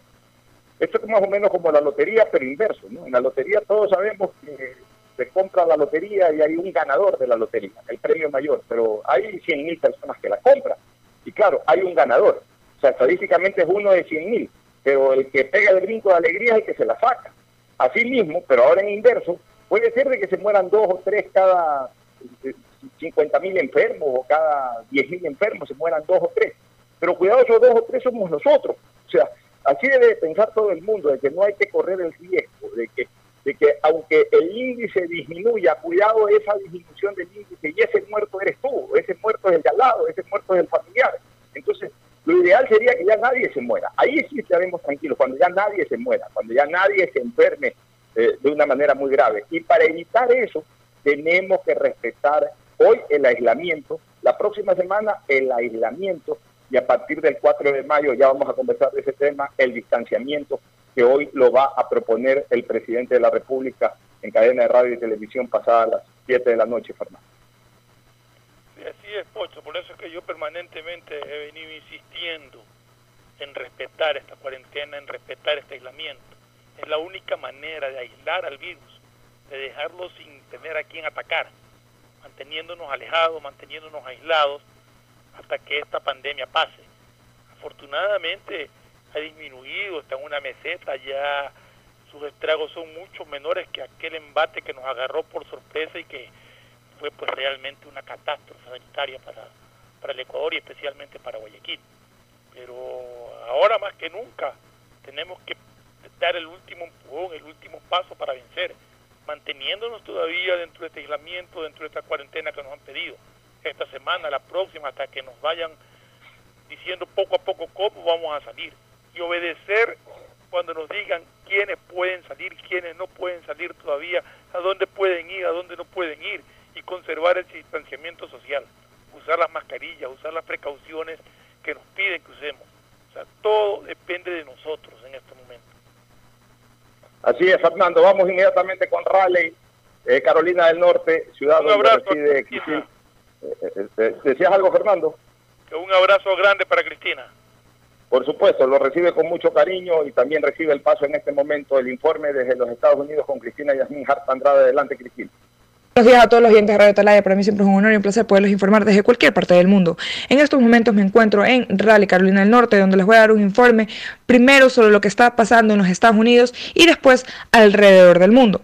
Esto es más o menos como la lotería, pero inverso. ¿no? En la lotería todos sabemos que se compra la lotería y hay un ganador de la lotería, el premio mayor, pero hay 100.000 personas que la compran. Y claro, hay un ganador. O sea, estadísticamente es uno de 100.000, pero el que pega el brinco de alegría es el que se la saca. Así mismo, pero ahora en inverso, puede ser de que se mueran dos o tres cada 50 mil enfermos o cada 10 mil enfermos, se mueran dos o tres. Pero cuidado, esos dos o tres somos nosotros. O sea, así debe pensar todo el mundo, de que no hay que correr el riesgo, de que, de que aunque el índice disminuya, cuidado esa disminución del índice, y ese muerto eres tú, ese muerto es el de al lado, ese muerto es el familiar. Entonces, lo ideal sería que ya nadie se muera. Ahí sí estaremos tranquilos, cuando ya nadie se muera, cuando ya nadie se enferme eh, de una manera muy grave. Y para evitar eso, tenemos que respetar hoy el aislamiento, la próxima semana el aislamiento y a partir del 4 de mayo ya vamos a conversar de ese tema, el distanciamiento que hoy lo va a proponer el presidente de la República en cadena de radio y televisión pasada a las 7 de la noche, Fernando así es, Pocho. Por eso es que yo permanentemente he venido insistiendo en respetar esta cuarentena, en respetar este aislamiento. Es la única manera de aislar al virus, de dejarlo sin tener a quien atacar, manteniéndonos alejados, manteniéndonos aislados hasta que esta pandemia pase. Afortunadamente ha disminuido, está en una meseta, ya sus estragos son mucho menores que aquel embate que nos agarró por sorpresa y que fue pues realmente una catástrofe sanitaria para, para el Ecuador y especialmente para Guayaquil. Pero ahora más que nunca tenemos que dar el último empujón, el último paso para vencer, manteniéndonos todavía dentro de este aislamiento, dentro de esta cuarentena que nos han pedido. Esta semana, la próxima, hasta que nos vayan diciendo poco a poco cómo vamos a salir. Y obedecer cuando nos digan quiénes pueden salir, quiénes no pueden salir todavía, a dónde pueden ir, a dónde no pueden ir y conservar el distanciamiento social, usar las mascarillas, usar las precauciones que nos piden que usemos. O sea, todo depende de nosotros en este momento. Así es, Fernando. Vamos inmediatamente con Raleigh, eh, Carolina del Norte, ciudad un abrazo donde reside eh, eh, ¿Decías algo, Fernando? Un abrazo grande para Cristina. Por supuesto, lo recibe con mucho cariño y también recibe el paso en este momento el informe desde los Estados Unidos con Cristina Yasmin Hart Andrade. Adelante, Cristina. Buenos días a todos los oyentes de Radio Talaya. Para mí siempre es un honor y un placer poderlos informar desde cualquier parte del mundo. En estos momentos me encuentro en Raleigh, Carolina del Norte, donde les voy a dar un informe primero sobre lo que está pasando en los Estados Unidos y después alrededor del mundo.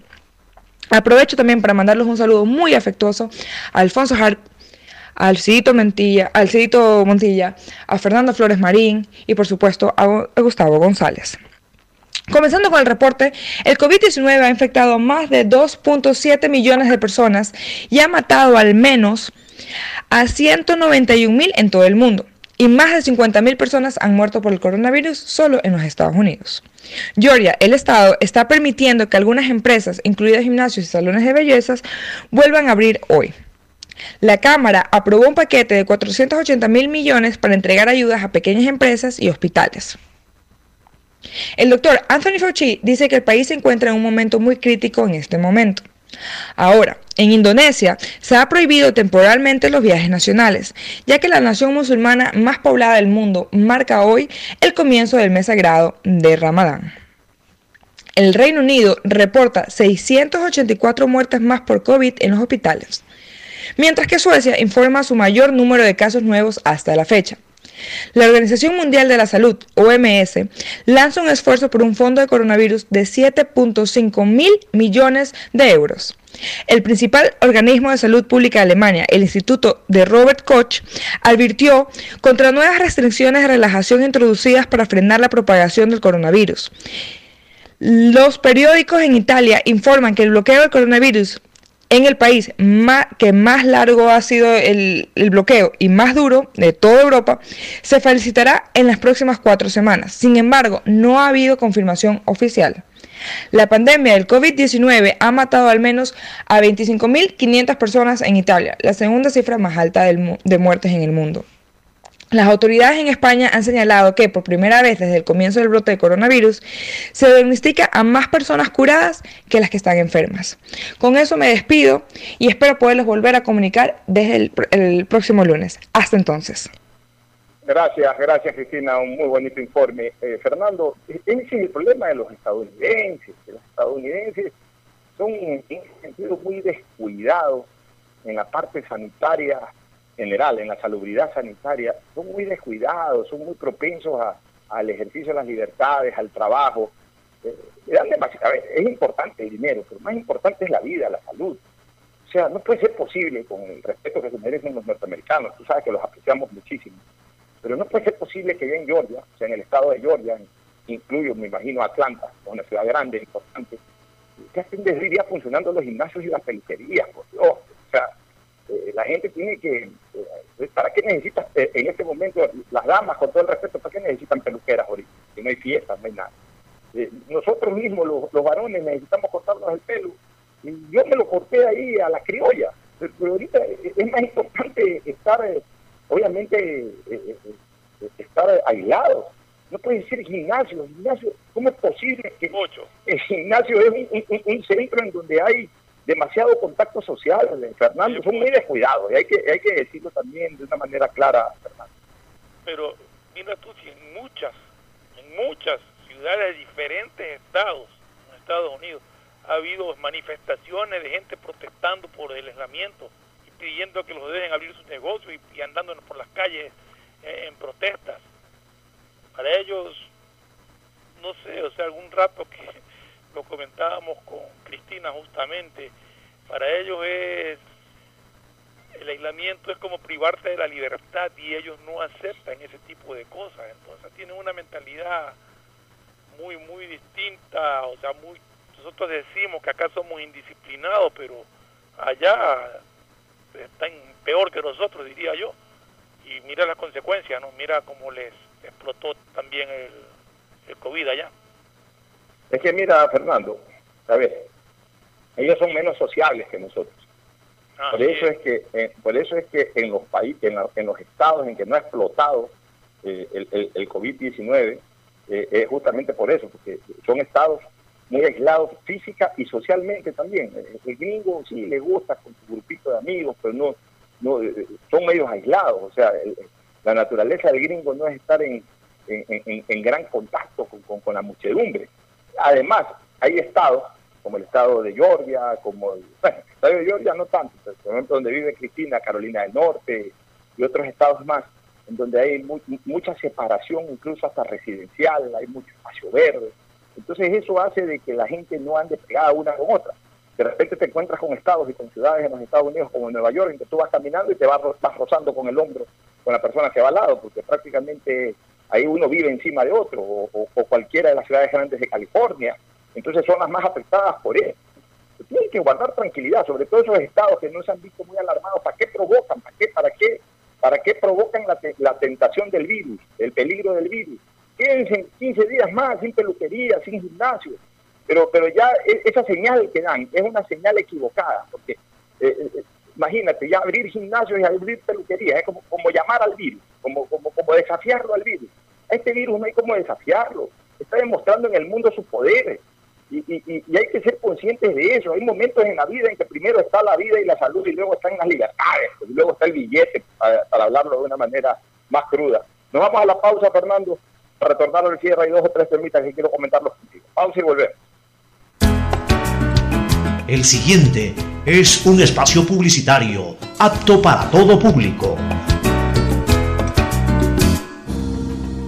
Aprovecho también para mandarles un saludo muy afectuoso a Alfonso Hart, al Cidito Montilla, al Cidito Montilla, a Fernando Flores Marín y por supuesto a Gustavo González. Comenzando con el reporte, el COVID-19 ha infectado más de 2.7 millones de personas y ha matado al menos a 191 mil en todo el mundo. Y más de 50 mil personas han muerto por el coronavirus solo en los Estados Unidos. Georgia, el Estado, está permitiendo que algunas empresas, incluidas gimnasios y salones de bellezas, vuelvan a abrir hoy. La Cámara aprobó un paquete de 480 mil millones para entregar ayudas a pequeñas empresas y hospitales. El doctor Anthony Fauci dice que el país se encuentra en un momento muy crítico en este momento. Ahora, en Indonesia se ha prohibido temporalmente los viajes nacionales, ya que la nación musulmana más poblada del mundo marca hoy el comienzo del mes sagrado de Ramadán. El Reino Unido reporta 684 muertes más por COVID en los hospitales, mientras que Suecia informa su mayor número de casos nuevos hasta la fecha. La Organización Mundial de la Salud, OMS, lanza un esfuerzo por un fondo de coronavirus de 7.5 mil millones de euros. El principal organismo de salud pública de Alemania, el Instituto de Robert Koch, advirtió contra nuevas restricciones de relajación introducidas para frenar la propagación del coronavirus. Los periódicos en Italia informan que el bloqueo del coronavirus en el país que más largo ha sido el, bloqueo y más duro de toda Europa, se felicitará en las próximas cuatro semanas. Sin embargo, no ha habido confirmación oficial. La pandemia del COVID-19 ha matado al menos a 25.500 personas en Italia, la segunda cifra más alta de muertes en el mundo. Las autoridades en España han señalado que por primera vez desde el comienzo del brote de coronavirus se diagnostica a más personas curadas que las que están enfermas. Con eso me despido y espero poderles volver a comunicar desde el, próximo lunes. Hasta entonces. Gracias, gracias Cristina, un muy bonito informe. Eh, Fernando, ese es el problema de los estadounidenses. Los estadounidenses son en sentido muy descuidados en la parte sanitaria general, en la salubridad sanitaria, son muy descuidados, son muy propensos al ejercicio de las libertades, al trabajo. Eh, es importante el dinero, pero más importante es la vida, la salud. O sea, no puede ser posible, con el respeto que se merecen los norteamericanos, tú sabes que los apreciamos muchísimo, pero no puede ser posible que ya en Georgia, o sea, en el estado de Georgia, incluyo, me imagino, Atlanta, una ciudad grande, importante, que estén desde día funcionando los gimnasios y las peluquerías, por Dios. Eh, la gente tiene que, eh, ¿para qué necesitas eh, en este momento las damas, con todo el respeto, para qué necesitan peluqueras ahorita? Si no hay fiestas, no hay nada. nosotros mismos, los, varones, necesitamos cortarnos el pelo. Y yo me lo corté ahí a la criolla. Pero, ahorita es más importante estar, obviamente, estar aislados. No puede decir gimnasio. gimnasio ¿Cómo es posible que el gimnasio es un centro en donde hay demasiado contacto social, Fernando, son muy descuidados y hay que, hay que decirlo también de una manera clara, Fernando. Pero mira tú, si en muchas, en muchas ciudades de diferentes estados, en Estados Unidos, ha habido manifestaciones de gente protestando por el aislamiento y pidiendo que los dejen abrir sus negocios y, andando por las calles eh, en protestas. Para ellos, no sé, o sea, algún rato que lo comentábamos con Cristina justamente, para ellos es el aislamiento es como privarte de la libertad y ellos no aceptan ese tipo de cosas, entonces tienen una mentalidad muy muy distinta, o sea, muy nosotros decimos que acá somos indisciplinados, pero allá están peor que nosotros, diría yo. Y mira las consecuencias, ¿no? Mira cómo les explotó también el, el COVID allá. Es que mira, Fernando, a ver, ellos son menos sociables que nosotros. Ah, por eso es que, eh, por eso es que en los países, en, los estados en que no ha explotado eh, el, el, COVID-19, eh, es justamente por eso, porque son estados muy aislados física y socialmente también. El, gringo sí le gusta con su grupito de amigos, pero no, no son medios aislados. O sea, la naturaleza del gringo no es estar en, en, gran contacto con, con la muchedumbre. Además, hay estados, como el estado de Georgia, como el, estado de Georgia no tanto, pero por ejemplo donde vive Cristina, Carolina del Norte y otros estados más, en donde hay mucha separación, incluso hasta residencial, hay mucho espacio verde. Entonces eso hace de que la gente no ande pegada una con otra. De repente te encuentras con estados y con ciudades en los Estados Unidos como Nueva York, en que tú vas caminando y te vas, vas rozando con el hombro con la persona que va al lado, porque prácticamente ahí uno vive encima de otro, o, cualquiera de las ciudades grandes de California. Entonces son las más afectadas por eso. Tienen que guardar tranquilidad, sobre todo esos estados que no se han visto muy alarmados. ¿Para qué provocan? ¿Para qué? ¿Para qué? ¿Para provocan la, tentación del virus, el peligro del virus? Quédense 15 días más sin peluquería, sin gimnasio. Pero, pero ya e, esa señal que dan es una señal equivocada, porque eh, eh, imagínate, ya abrir gimnasios y abrir peluquería es como, como llamar al virus, como, como, como desafiarlo al virus este virus no hay cómo desafiarlo. Está demostrando en el mundo sus poderes. Y, hay que ser conscientes de eso. Hay momentos en la vida en que primero está la vida y la salud y luego están las libertades, y luego está el billete, para, hablarlo de una manera más cruda. Nos vamos a la pausa, Fernando, para retornar al cierre. Hay dos o tres temitas que quiero comentarlos contigo. Pausa y volver. El siguiente es un espacio publicitario apto para todo público.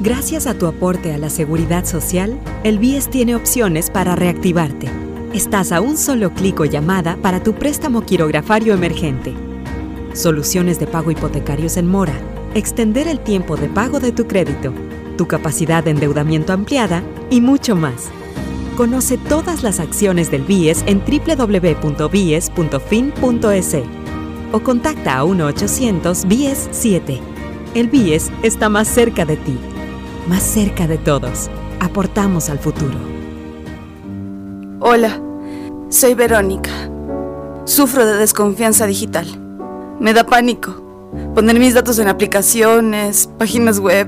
Gracias a tu aporte a la seguridad social, el BIES tiene opciones para reactivarte. Estás a un solo clic o llamada para tu préstamo quirografario emergente. Soluciones de pago hipotecarios en mora. Extender el tiempo de pago de tu crédito. Tu capacidad de endeudamiento ampliada y mucho más. Conoce todas las acciones del BIES en www.bies.fin.es o contacta a 1-800-BIES-7. El BIES está más cerca de ti más cerca de todos. Aportamos al futuro. Hola, soy Verónica. Sufro de desconfianza digital. Me da pánico poner mis datos en aplicaciones, páginas web.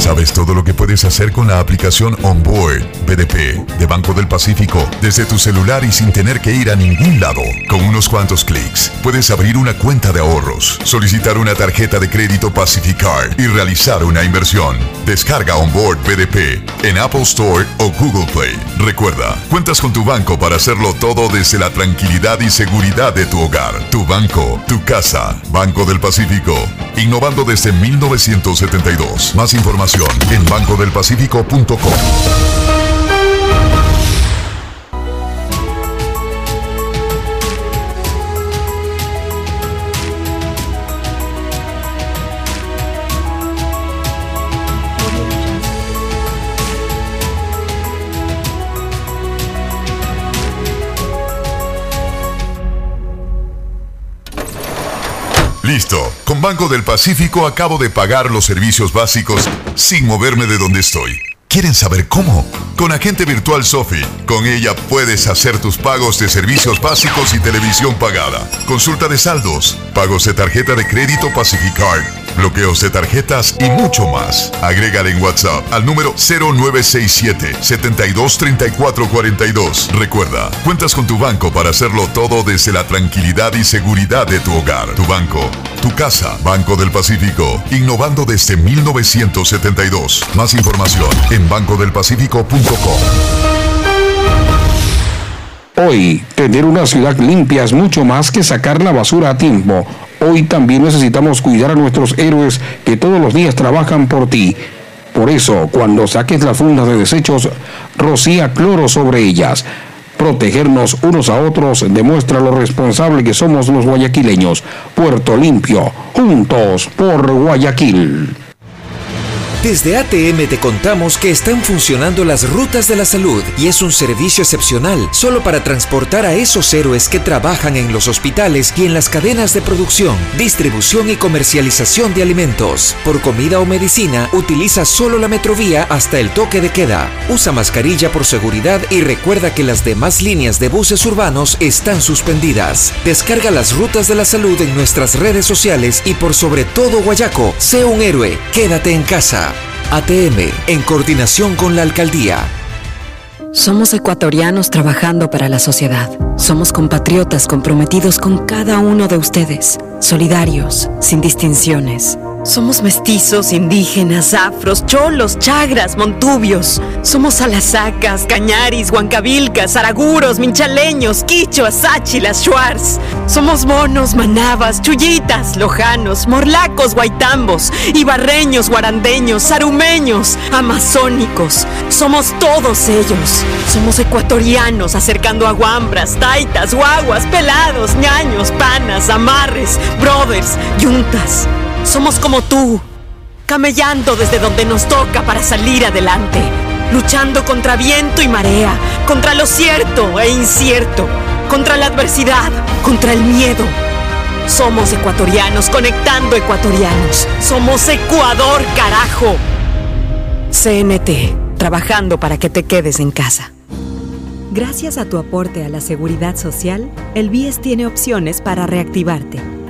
¿Sabes todo lo que puedes hacer con la aplicación Onboard BDP de Banco del Pacífico desde tu celular y sin tener que ir a ningún lado? Con unos cuantos clics puedes abrir una cuenta de ahorros, solicitar una tarjeta de crédito Pacificard y realizar una inversión. Descarga Onboard BDP en Apple Store o Google Play. Recuerda, cuentas con tu banco para hacerlo todo desde la tranquilidad y seguridad de tu hogar, tu banco, tu casa. Banco del Pacífico, innovando desde 1972. Más información en bancodelpacifico.com. Listo. Con Banco del Pacífico acabo de pagar los servicios básicos sin moverme de donde estoy. ¿Quieren saber cómo? Con Agente Virtual Sofi. Con ella puedes hacer tus pagos de servicios básicos y televisión pagada. Consulta de saldos, pagos de tarjeta de crédito Pacificard, bloqueos de tarjetas y mucho más. Agrégale en WhatsApp al número 0967 723442. Recuerda, cuentas con tu banco para hacerlo todo desde la tranquilidad y seguridad de tu hogar, tu banco, tu casa. Banco del Pacífico, innovando desde 1972. Más información en bancodelpacifico.com. Hoy, tener una ciudad limpia es mucho más que sacar la basura a tiempo. Hoy también necesitamos cuidar a nuestros héroes que todos los días trabajan por ti. Por eso, cuando saques las fundas de desechos, rocía cloro sobre ellas. Protegernos unos a otros demuestra lo responsable que somos los guayaquileños. Puerto Limpio, juntos por Guayaquil. Desde ATM te contamos que están funcionando las rutas de la salud y es un servicio excepcional solo para transportar a esos héroes que trabajan en los hospitales y en las cadenas de producción, distribución y comercialización de alimentos. Por comida o medicina, utiliza solo la metrovía hasta el toque de queda. Usa mascarilla por seguridad y recuerda que las demás líneas de buses urbanos están suspendidas. Descarga las rutas de la salud en nuestras redes sociales y por sobre todo Guayaco, sé un héroe, quédate en casa. ATM, en coordinación con la alcaldía. Somos ecuatorianos trabajando para la sociedad. Somos compatriotas comprometidos con cada uno de ustedes, solidarios, sin distinciones. Somos mestizos, indígenas, afros, cholos, chagras, montubios. Somos alasacas, cañaris, huancavilcas, araguros, minchaleños, quichuas, sáchilas, shuars. Somos monos, manabas, chullitas, lojanos, morlacos, guaitambos, ibarreños, guarandeños, sarumeños, amazónicos. Somos todos ellos. Somos ecuatorianos acercando aguambras, taitas, guaguas, pelados, ñaños, panas, amarres, brothers, yuntas. Somos como tú, camellando desde donde nos toca para salir adelante, luchando contra viento y marea, contra lo cierto e incierto, contra la adversidad, contra el miedo. Somos ecuatorianos conectando ecuatorianos. Somos Ecuador, carajo. CNT, trabajando para que te quedes en casa. Gracias a tu aporte a la seguridad social, el BIES tiene opciones para reactivarte.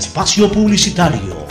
espacio publicitario.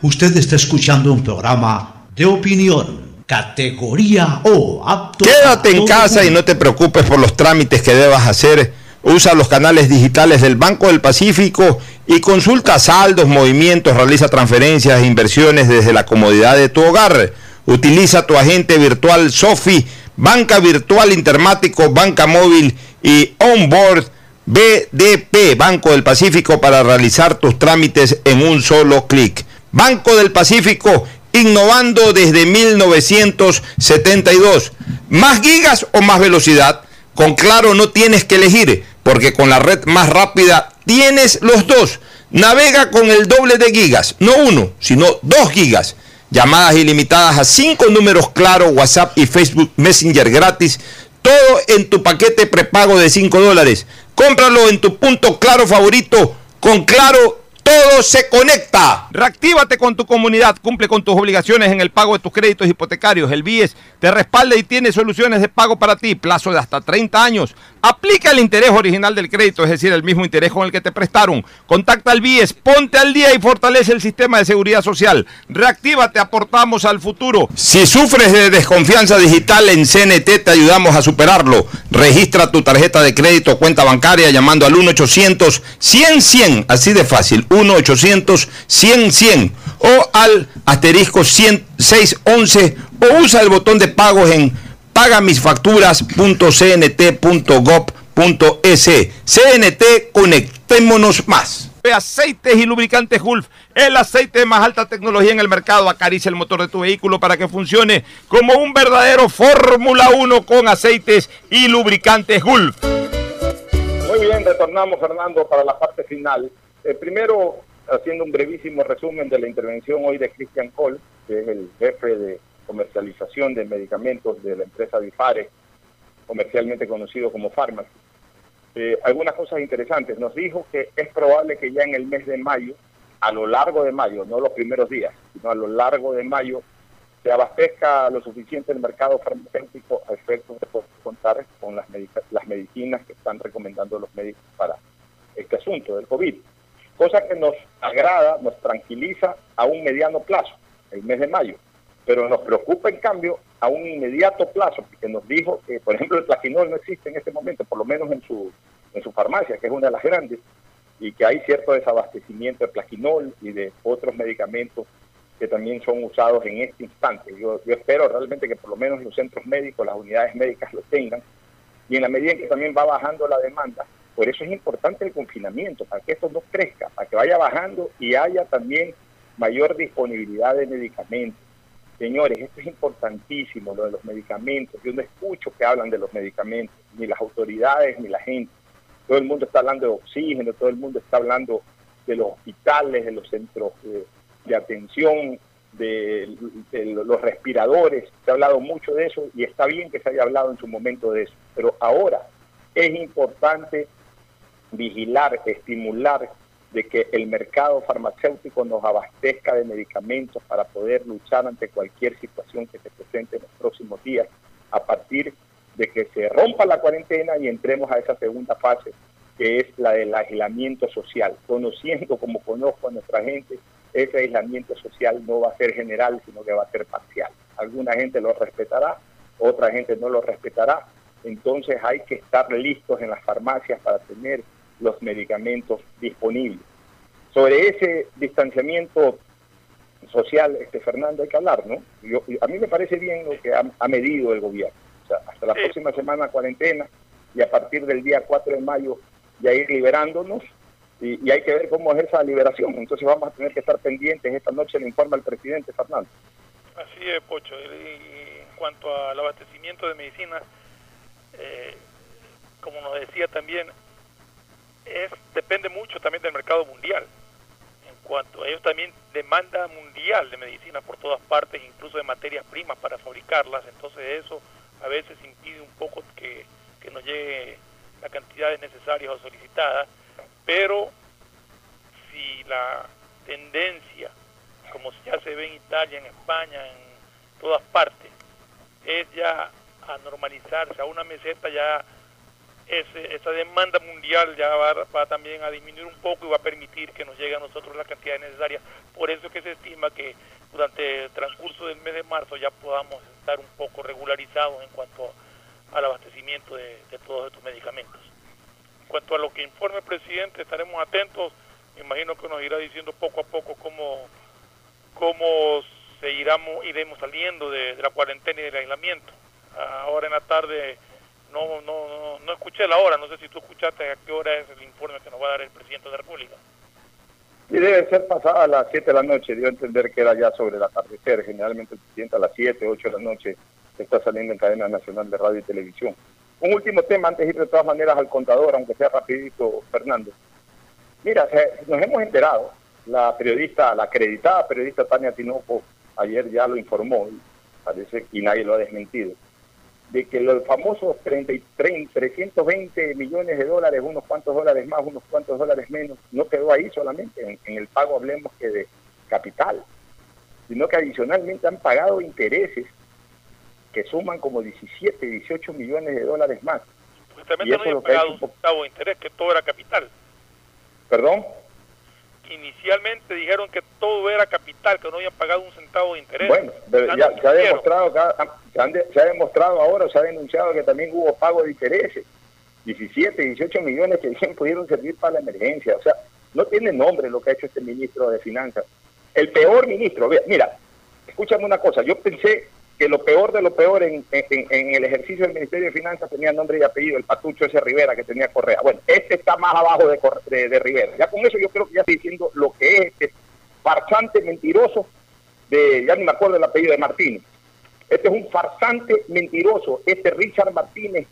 Usted está escuchando un programa de opinión, categoría O, apto Quédate en casa y no te preocupes por los trámites que debas hacer. Usa los canales digitales del Banco del Pacífico y consulta saldos, movimientos, realiza transferencias e inversiones desde la comodidad de tu hogar. Utiliza tu agente virtual Sofi, banca virtual intermático, banca móvil y onboard BDP, Banco del Pacífico, para realizar tus trámites en un solo clic. Banco del Pacífico, innovando desde 1972. ¿Más gigas o más velocidad? Con Claro no tienes que elegir, porque con la red más rápida tienes los dos. Navega con el doble de gigas, no uno, sino dos gigas. Llamadas ilimitadas a cinco números Claro, WhatsApp y Facebook Messenger gratis. Todo en tu paquete prepago de 5 dólares. Cómpralo en tu punto Claro favorito. Con Claro todo se conecta. Reactívate con tu comunidad, cumple con tus obligaciones en el pago de tus créditos hipotecarios. El BIES te respalda y tiene soluciones de pago para ti, plazo de hasta 30 años. Aplica el interés original del crédito, es decir, el mismo interés con el que te prestaron. Contacta al BIES, ponte al día y fortalece el sistema de seguridad social. Reactívate, aportamos al futuro. Si sufres de desconfianza digital en CNT, te ayudamos a superarlo. Registra tu tarjeta de crédito o cuenta bancaria llamando al 1-800-100-100, así de fácil, 1-800-100-100 o al asterisco 100 611 o usa el botón de pagos en pagamisfacturas.cnt.gov.es. CNT, conectémonos más. Aceites y lubricantes Gulf, el aceite de más alta tecnología en el mercado. Acaricia el motor de tu vehículo para que funcione como un verdadero Fórmula 1 con aceites y lubricantes Gulf. Muy bien, retornamos, Fernando, para la parte final. Eh, primero, haciendo un brevísimo resumen de la intervención hoy de Christian Cole, que es el jefe de comercialización de medicamentos de la empresa Bifare, comercialmente conocido como Pharmacy. Eh, algunas cosas interesantes. Nos dijo que es probable que ya en el mes de mayo, a lo largo de mayo, no los primeros días, sino a lo largo de mayo, se abastezca lo suficiente el mercado farmacéutico a efectos de poder contar con las, medica- las medicinas que están recomendando los médicos para este asunto del COVID. Cosa que nos agrada, nos tranquiliza a un mediano plazo, el mes de mayo. Pero nos preocupa, en cambio, a un inmediato plazo, porque nos dijo que, por ejemplo, el plaquinol no existe en este momento, por lo menos en su, en su farmacia, que es una de las grandes, y que hay cierto desabastecimiento de plaquinol y de otros medicamentos que también son usados en este instante. Yo, yo espero realmente que por lo menos los centros médicos, las unidades médicas lo tengan, y en la medida en que también va bajando la demanda, por eso es importante el confinamiento, para que esto no crezca, para que vaya bajando y haya también mayor disponibilidad de medicamentos. Señores, esto es importantísimo, lo de los medicamentos. Yo no escucho que hablan de los medicamentos, ni las autoridades, ni la gente. Todo el mundo está hablando de oxígeno, todo el mundo está hablando de los hospitales, de los centros de, de atención, de los respiradores. Se ha hablado mucho de eso y está bien que se haya hablado en su momento de eso. Pero ahora es importante vigilar, estimular de que el mercado farmacéutico nos abastezca de medicamentos para poder luchar ante cualquier situación que se presente en los próximos días, a partir de que se rompa la cuarentena y entremos a esa segunda fase, que es la del aislamiento social. Conociendo como conozco a nuestra gente, ese aislamiento social no va a ser general, sino que va a ser parcial. Alguna gente lo respetará, otra gente no lo respetará, entonces hay que estar listos en las farmacias para tener los medicamentos disponibles. Sobre ese distanciamiento social, este Fernando, hay que hablar, ¿no? Yo, a mí me parece bien lo que ha, ha medido el gobierno. O sea, hasta la próxima semana cuarentena y a partir del día 4 de mayo ya ir liberándonos y, hay que ver cómo es esa liberación. Entonces vamos a tener que estar pendientes. Esta noche le informa el presidente Fernando. Así es, Pocho. Y en cuanto al abastecimiento de medicinas, eh, como nos decía también, es depende mucho también del mercado mundial. En cuanto a ellos también demanda mundial de medicina por todas partes, incluso de materias primas para fabricarlas, entonces eso a veces impide un poco que, que nos llegue la cantidad necesarias o solicitadas, pero si la tendencia, como ya se ve en Italia, en España, en todas partes, es ya a normalizarse a una meseta ya esa demanda mundial ya va, también a disminuir un poco y va a permitir que nos llegue a nosotros la cantidad necesaria. Por eso que se estima que durante el transcurso del mes de marzo ya podamos estar un poco regularizados en cuanto al abastecimiento de, todos estos medicamentos. En cuanto a lo que informe el presidente, estaremos atentos. Me imagino que nos irá diciendo poco a poco cómo, cómo se iremos, iremos saliendo de la cuarentena y del aislamiento. Ahora en la tarde no, no, no, escuché la hora, no sé si tú escuchaste a qué hora es el informe que nos va a dar el presidente de la República. Y debe ser pasada a las 7 de la noche, dio a entender que era ya sobre el atardecer, generalmente el presidente a las 7, 8 de la noche está saliendo en cadena nacional de radio y televisión. Un último tema antes de ir de todas maneras al contador, aunque sea rapidito, Fernando. Mira, nos hemos enterado, la periodista, la acreditada periodista Tania Tinoco ayer ya lo informó, parece y nadie lo ha desmentido, de que los famosos 30, 320 millones de dólares, unos cuantos dólares más, unos cuantos dólares menos, no quedó ahí solamente, en, el pago hablemos que de capital, sino que adicionalmente han pagado intereses que suman como 17, 18 millones de dólares más. Justamente no habían pagado un centavo de interés, que todo era capital. ¿Perdón? Inicialmente dijeron que todo era capital, que no habían pagado un centavo de interés. Bueno, ya, se, ha demostrado, se, ha demostrado ahora, se ha denunciado que también hubo pago de intereses. 17, 18 millones que bien pudieron servir para la emergencia. O sea, no tiene nombre lo que ha hecho este ministro de Finanzas. El peor ministro, mira, escúchame una cosa, yo pensé que lo peor de lo peor en, el ejercicio del Ministerio de Finanzas tenía nombre y apellido, el patucho ese Rivera que tenía Correa. Bueno, este está más abajo de, de, Rivera. Ya con eso yo creo que ya estoy diciendo lo que es este farsante mentiroso de, ya ni me acuerdo el apellido de Martínez. Este es un farsante mentiroso, este Richard Martínez,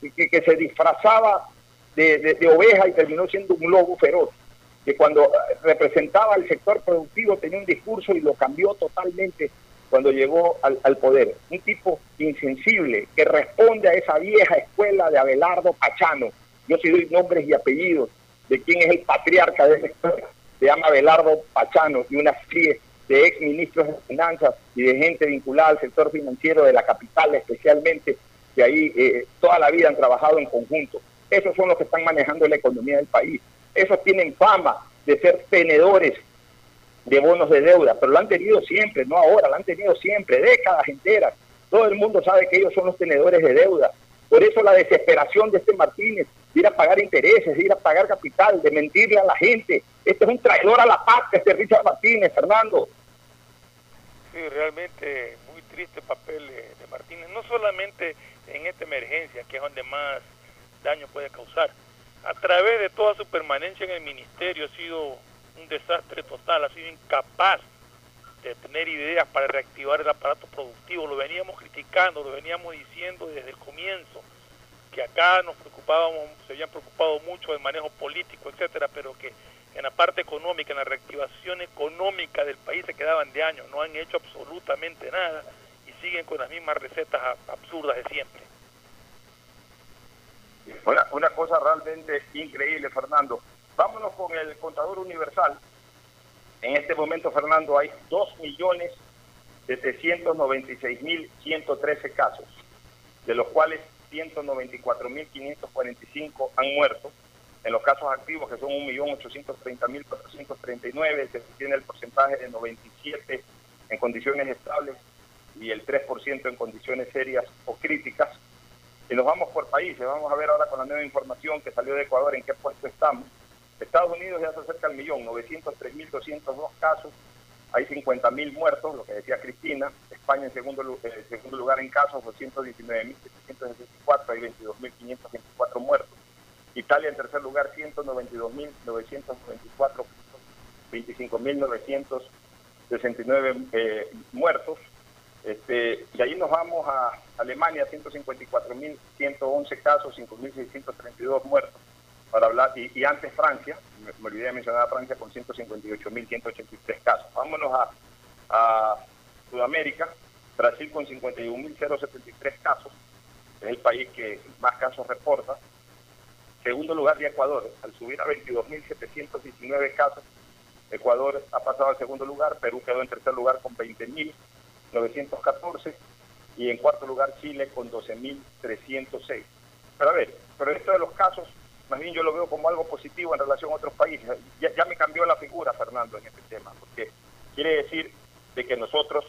que, se disfrazaba de, de oveja y terminó siendo un lobo feroz que cuando representaba al sector productivo tenía un discurso y lo cambió totalmente cuando llegó al, poder. Un tipo insensible que responde a esa vieja escuela de Abelardo Pachano. Yo sí doy nombres y apellidos de quién es el patriarca de esa escuela. Se llama Abelardo Pachano y una serie de ex ministros de finanzas y de gente vinculada al sector financiero de la capital especialmente, que ahí eh, toda la vida han trabajado en conjunto. Esos son los que están manejando la economía del país. Esos tienen fama de ser tenedores de bonos de deuda, pero lo han tenido siempre, no ahora, lo han tenido siempre, décadas enteras. Todo el mundo sabe que ellos son los tenedores de deuda. Por eso la desesperación de este Martínez, de ir a pagar intereses, de ir a pagar capital, de mentirle a la gente. Este es un traidor a la patria, este Richard Martínez, Fernando. Sí, realmente muy triste papel de Martínez, no solamente en esta emergencia, que es donde más daño puede causar. A través de toda su permanencia en el ministerio ha sido un desastre total, ha sido incapaz de tener ideas para reactivar el aparato productivo. Lo veníamos criticando, lo veníamos diciendo desde el comienzo, que acá nos preocupábamos, se habían preocupado mucho del manejo político, etcétera, pero que en la parte económica, en la reactivación económica del país se quedaban de años, no han hecho absolutamente nada y siguen con las mismas recetas absurdas de siempre. Una, una cosa realmente increíble, Fernando. Vámonos con el contador universal. En este momento, Fernando, hay 2.796.113 casos, de los cuales 194.545 han muerto. En los casos activos, que son 1.830.439, se tiene el porcentaje de 97 en condiciones estables y el 3% en condiciones serias o críticas. Y nos vamos por países, vamos a ver ahora con la nueva información que salió de Ecuador en qué puesto estamos. Estados Unidos ya se acerca al millón, 903.202 casos, hay 50.000 muertos, lo que decía Cristina. España en segundo, lugar en casos, 219.764, hay 22.524 muertos. Italia en tercer lugar 192.994 25.969 eh, muertos. Este, y ahí nos vamos a Alemania, 154.111 casos, 5.632 muertos. Para hablar, y, antes Francia, me, olvidé de mencionar a Francia con 158.183 casos. Vámonos a, a Sudamérica, Brasil con 51.073 casos, es el país que más casos reporta. Segundo lugar de Ecuador, al subir a 22.719 casos, Ecuador ha pasado al segundo lugar, Perú quedó en tercer lugar con 20.914 y en cuarto lugar Chile con 12.306. Pero a ver, pero esto de los casos, más bien yo lo veo como algo positivo en relación a otros países. Ya, me cambió la figura, Fernando, en este tema, porque quiere decir de que nosotros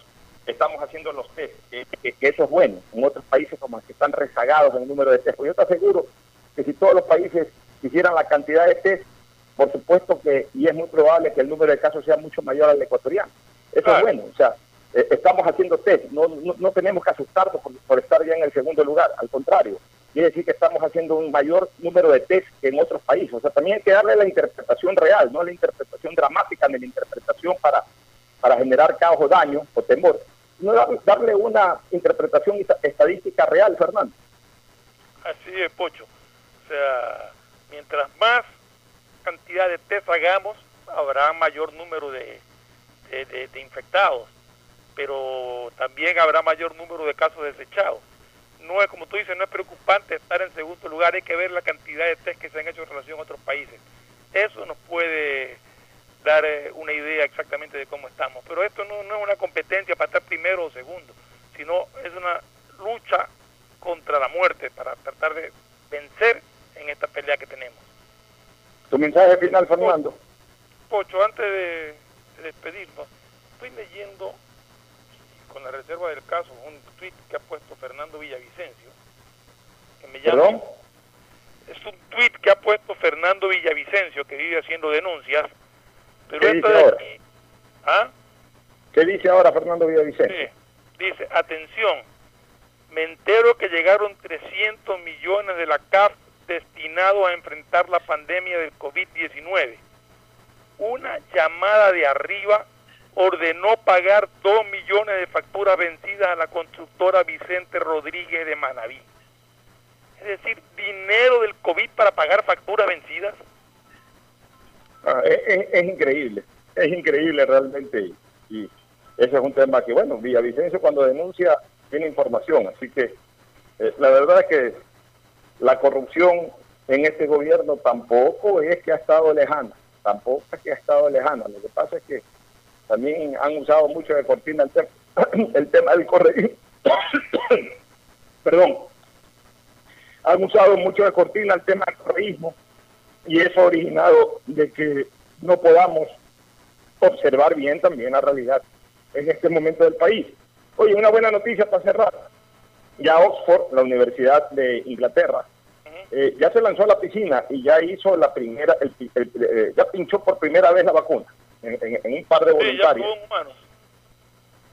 estamos haciendo los test, que, eso es bueno. En otros países como que están rezagados en el número de test. Pues yo te aseguro que si todos los países hicieran la cantidad de test, por supuesto que, y es muy probable que el número de casos sea mucho mayor al ecuatoriano. Eso es bueno, o sea, eh, estamos haciendo test, no, no, tenemos que asustarnos por, estar ya en el segundo lugar, al contrario, quiere decir que estamos haciendo un mayor número de test que en otros países, o sea, también hay que darle la interpretación real, no la interpretación dramática ni la interpretación para, para generar caos o daño o temor, sino darle una interpretación estadística real, Fernando. Así es, Pocho. O sea, mientras más cantidad de test hagamos, habrá mayor número de, de, infectados, pero también habrá mayor número de casos desechados. No es, como tú dices, no es preocupante estar en segundo lugar, hay que ver la cantidad de test que se han hecho en relación a otros países. Eso nos puede dar eh, una idea exactamente de cómo estamos. Pero esto no, no es una competencia para estar primero o segundo, sino es una lucha contra la muerte para tratar de vencer en esta pelea que tenemos. Tu mensaje final, Fernando. Pocho, antes de, despedirnos, estoy leyendo, con la reserva del caso, un tweet que ha puesto Fernando Villavicencio, que me llama... Es un tweet que ha puesto Fernando Villavicencio, que vive haciendo denuncias. Pero ¿Qué dice ahora? ¿Ah? ¿Qué dice ahora Fernando Villavicencio? dice, atención, me entero que llegaron 300 millones de la CAF destinado a enfrentar la pandemia del COVID-19. Una llamada de arriba ordenó pagar 2 millones de facturas vencidas a la constructora Vicente Rodríguez de Manaví. Es decir, dinero del COVID para pagar facturas vencidas. Ah, es, increíble, es increíble realmente. Y ese es un tema que, bueno, Villavicencio cuando denuncia tiene información, así que eh, la verdad es que la corrupción en este gobierno tampoco es que ha estado lejana, tampoco es que ha estado lejana. Lo que pasa es que también han usado mucho de cortina el, tema del correísmo. Perdón. Han usado mucho de cortina el tema del correísmo y eso ha originado de que no podamos observar bien también la realidad en este momento del país. Oye, una buena noticia para cerrar. Ya Oxford, la Universidad de Inglaterra, eh, ya se lanzó a la piscina y ya hizo la primera, eh, ya pinchó por primera vez la vacuna en, un par de voluntarios.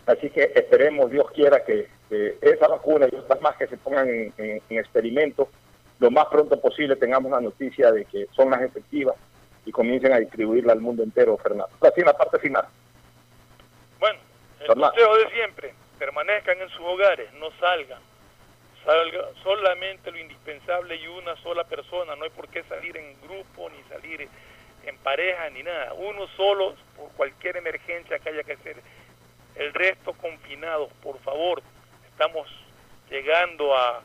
Así que esperemos, Dios quiera, que, esa vacuna y otras más que se pongan en, en, experimento, lo más pronto posible tengamos la noticia de que son las efectivas y comiencen a distribuirla al mundo entero, Fernando. Así en la parte final. Bueno, el consejo de siempre, permanezcan en sus hogares, no salgan salga solamente lo indispensable y una sola persona, no hay por qué salir en grupo ni salir en pareja ni nada, uno solo por cualquier emergencia que haya que hacer, el resto confinados, por favor, estamos llegando a,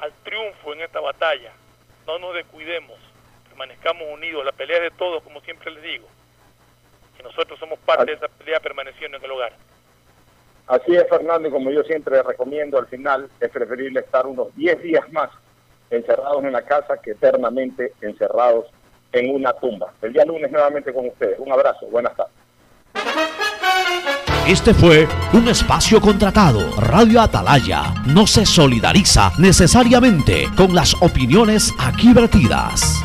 al triunfo en esta batalla, no nos descuidemos, permanezcamos unidos, la pelea es de todos, como siempre les digo, y nosotros somos parte de esa pelea permaneciendo en el hogar. Así es, Fernando, y como yo siempre recomiendo al final, es preferible estar unos 10 días más encerrados en la casa que eternamente encerrados en una tumba. El día lunes nuevamente con ustedes. Un abrazo, buenas tardes. Este fue un espacio contratado. Radio Atalaya no se solidariza necesariamente con las opiniones aquí vertidas.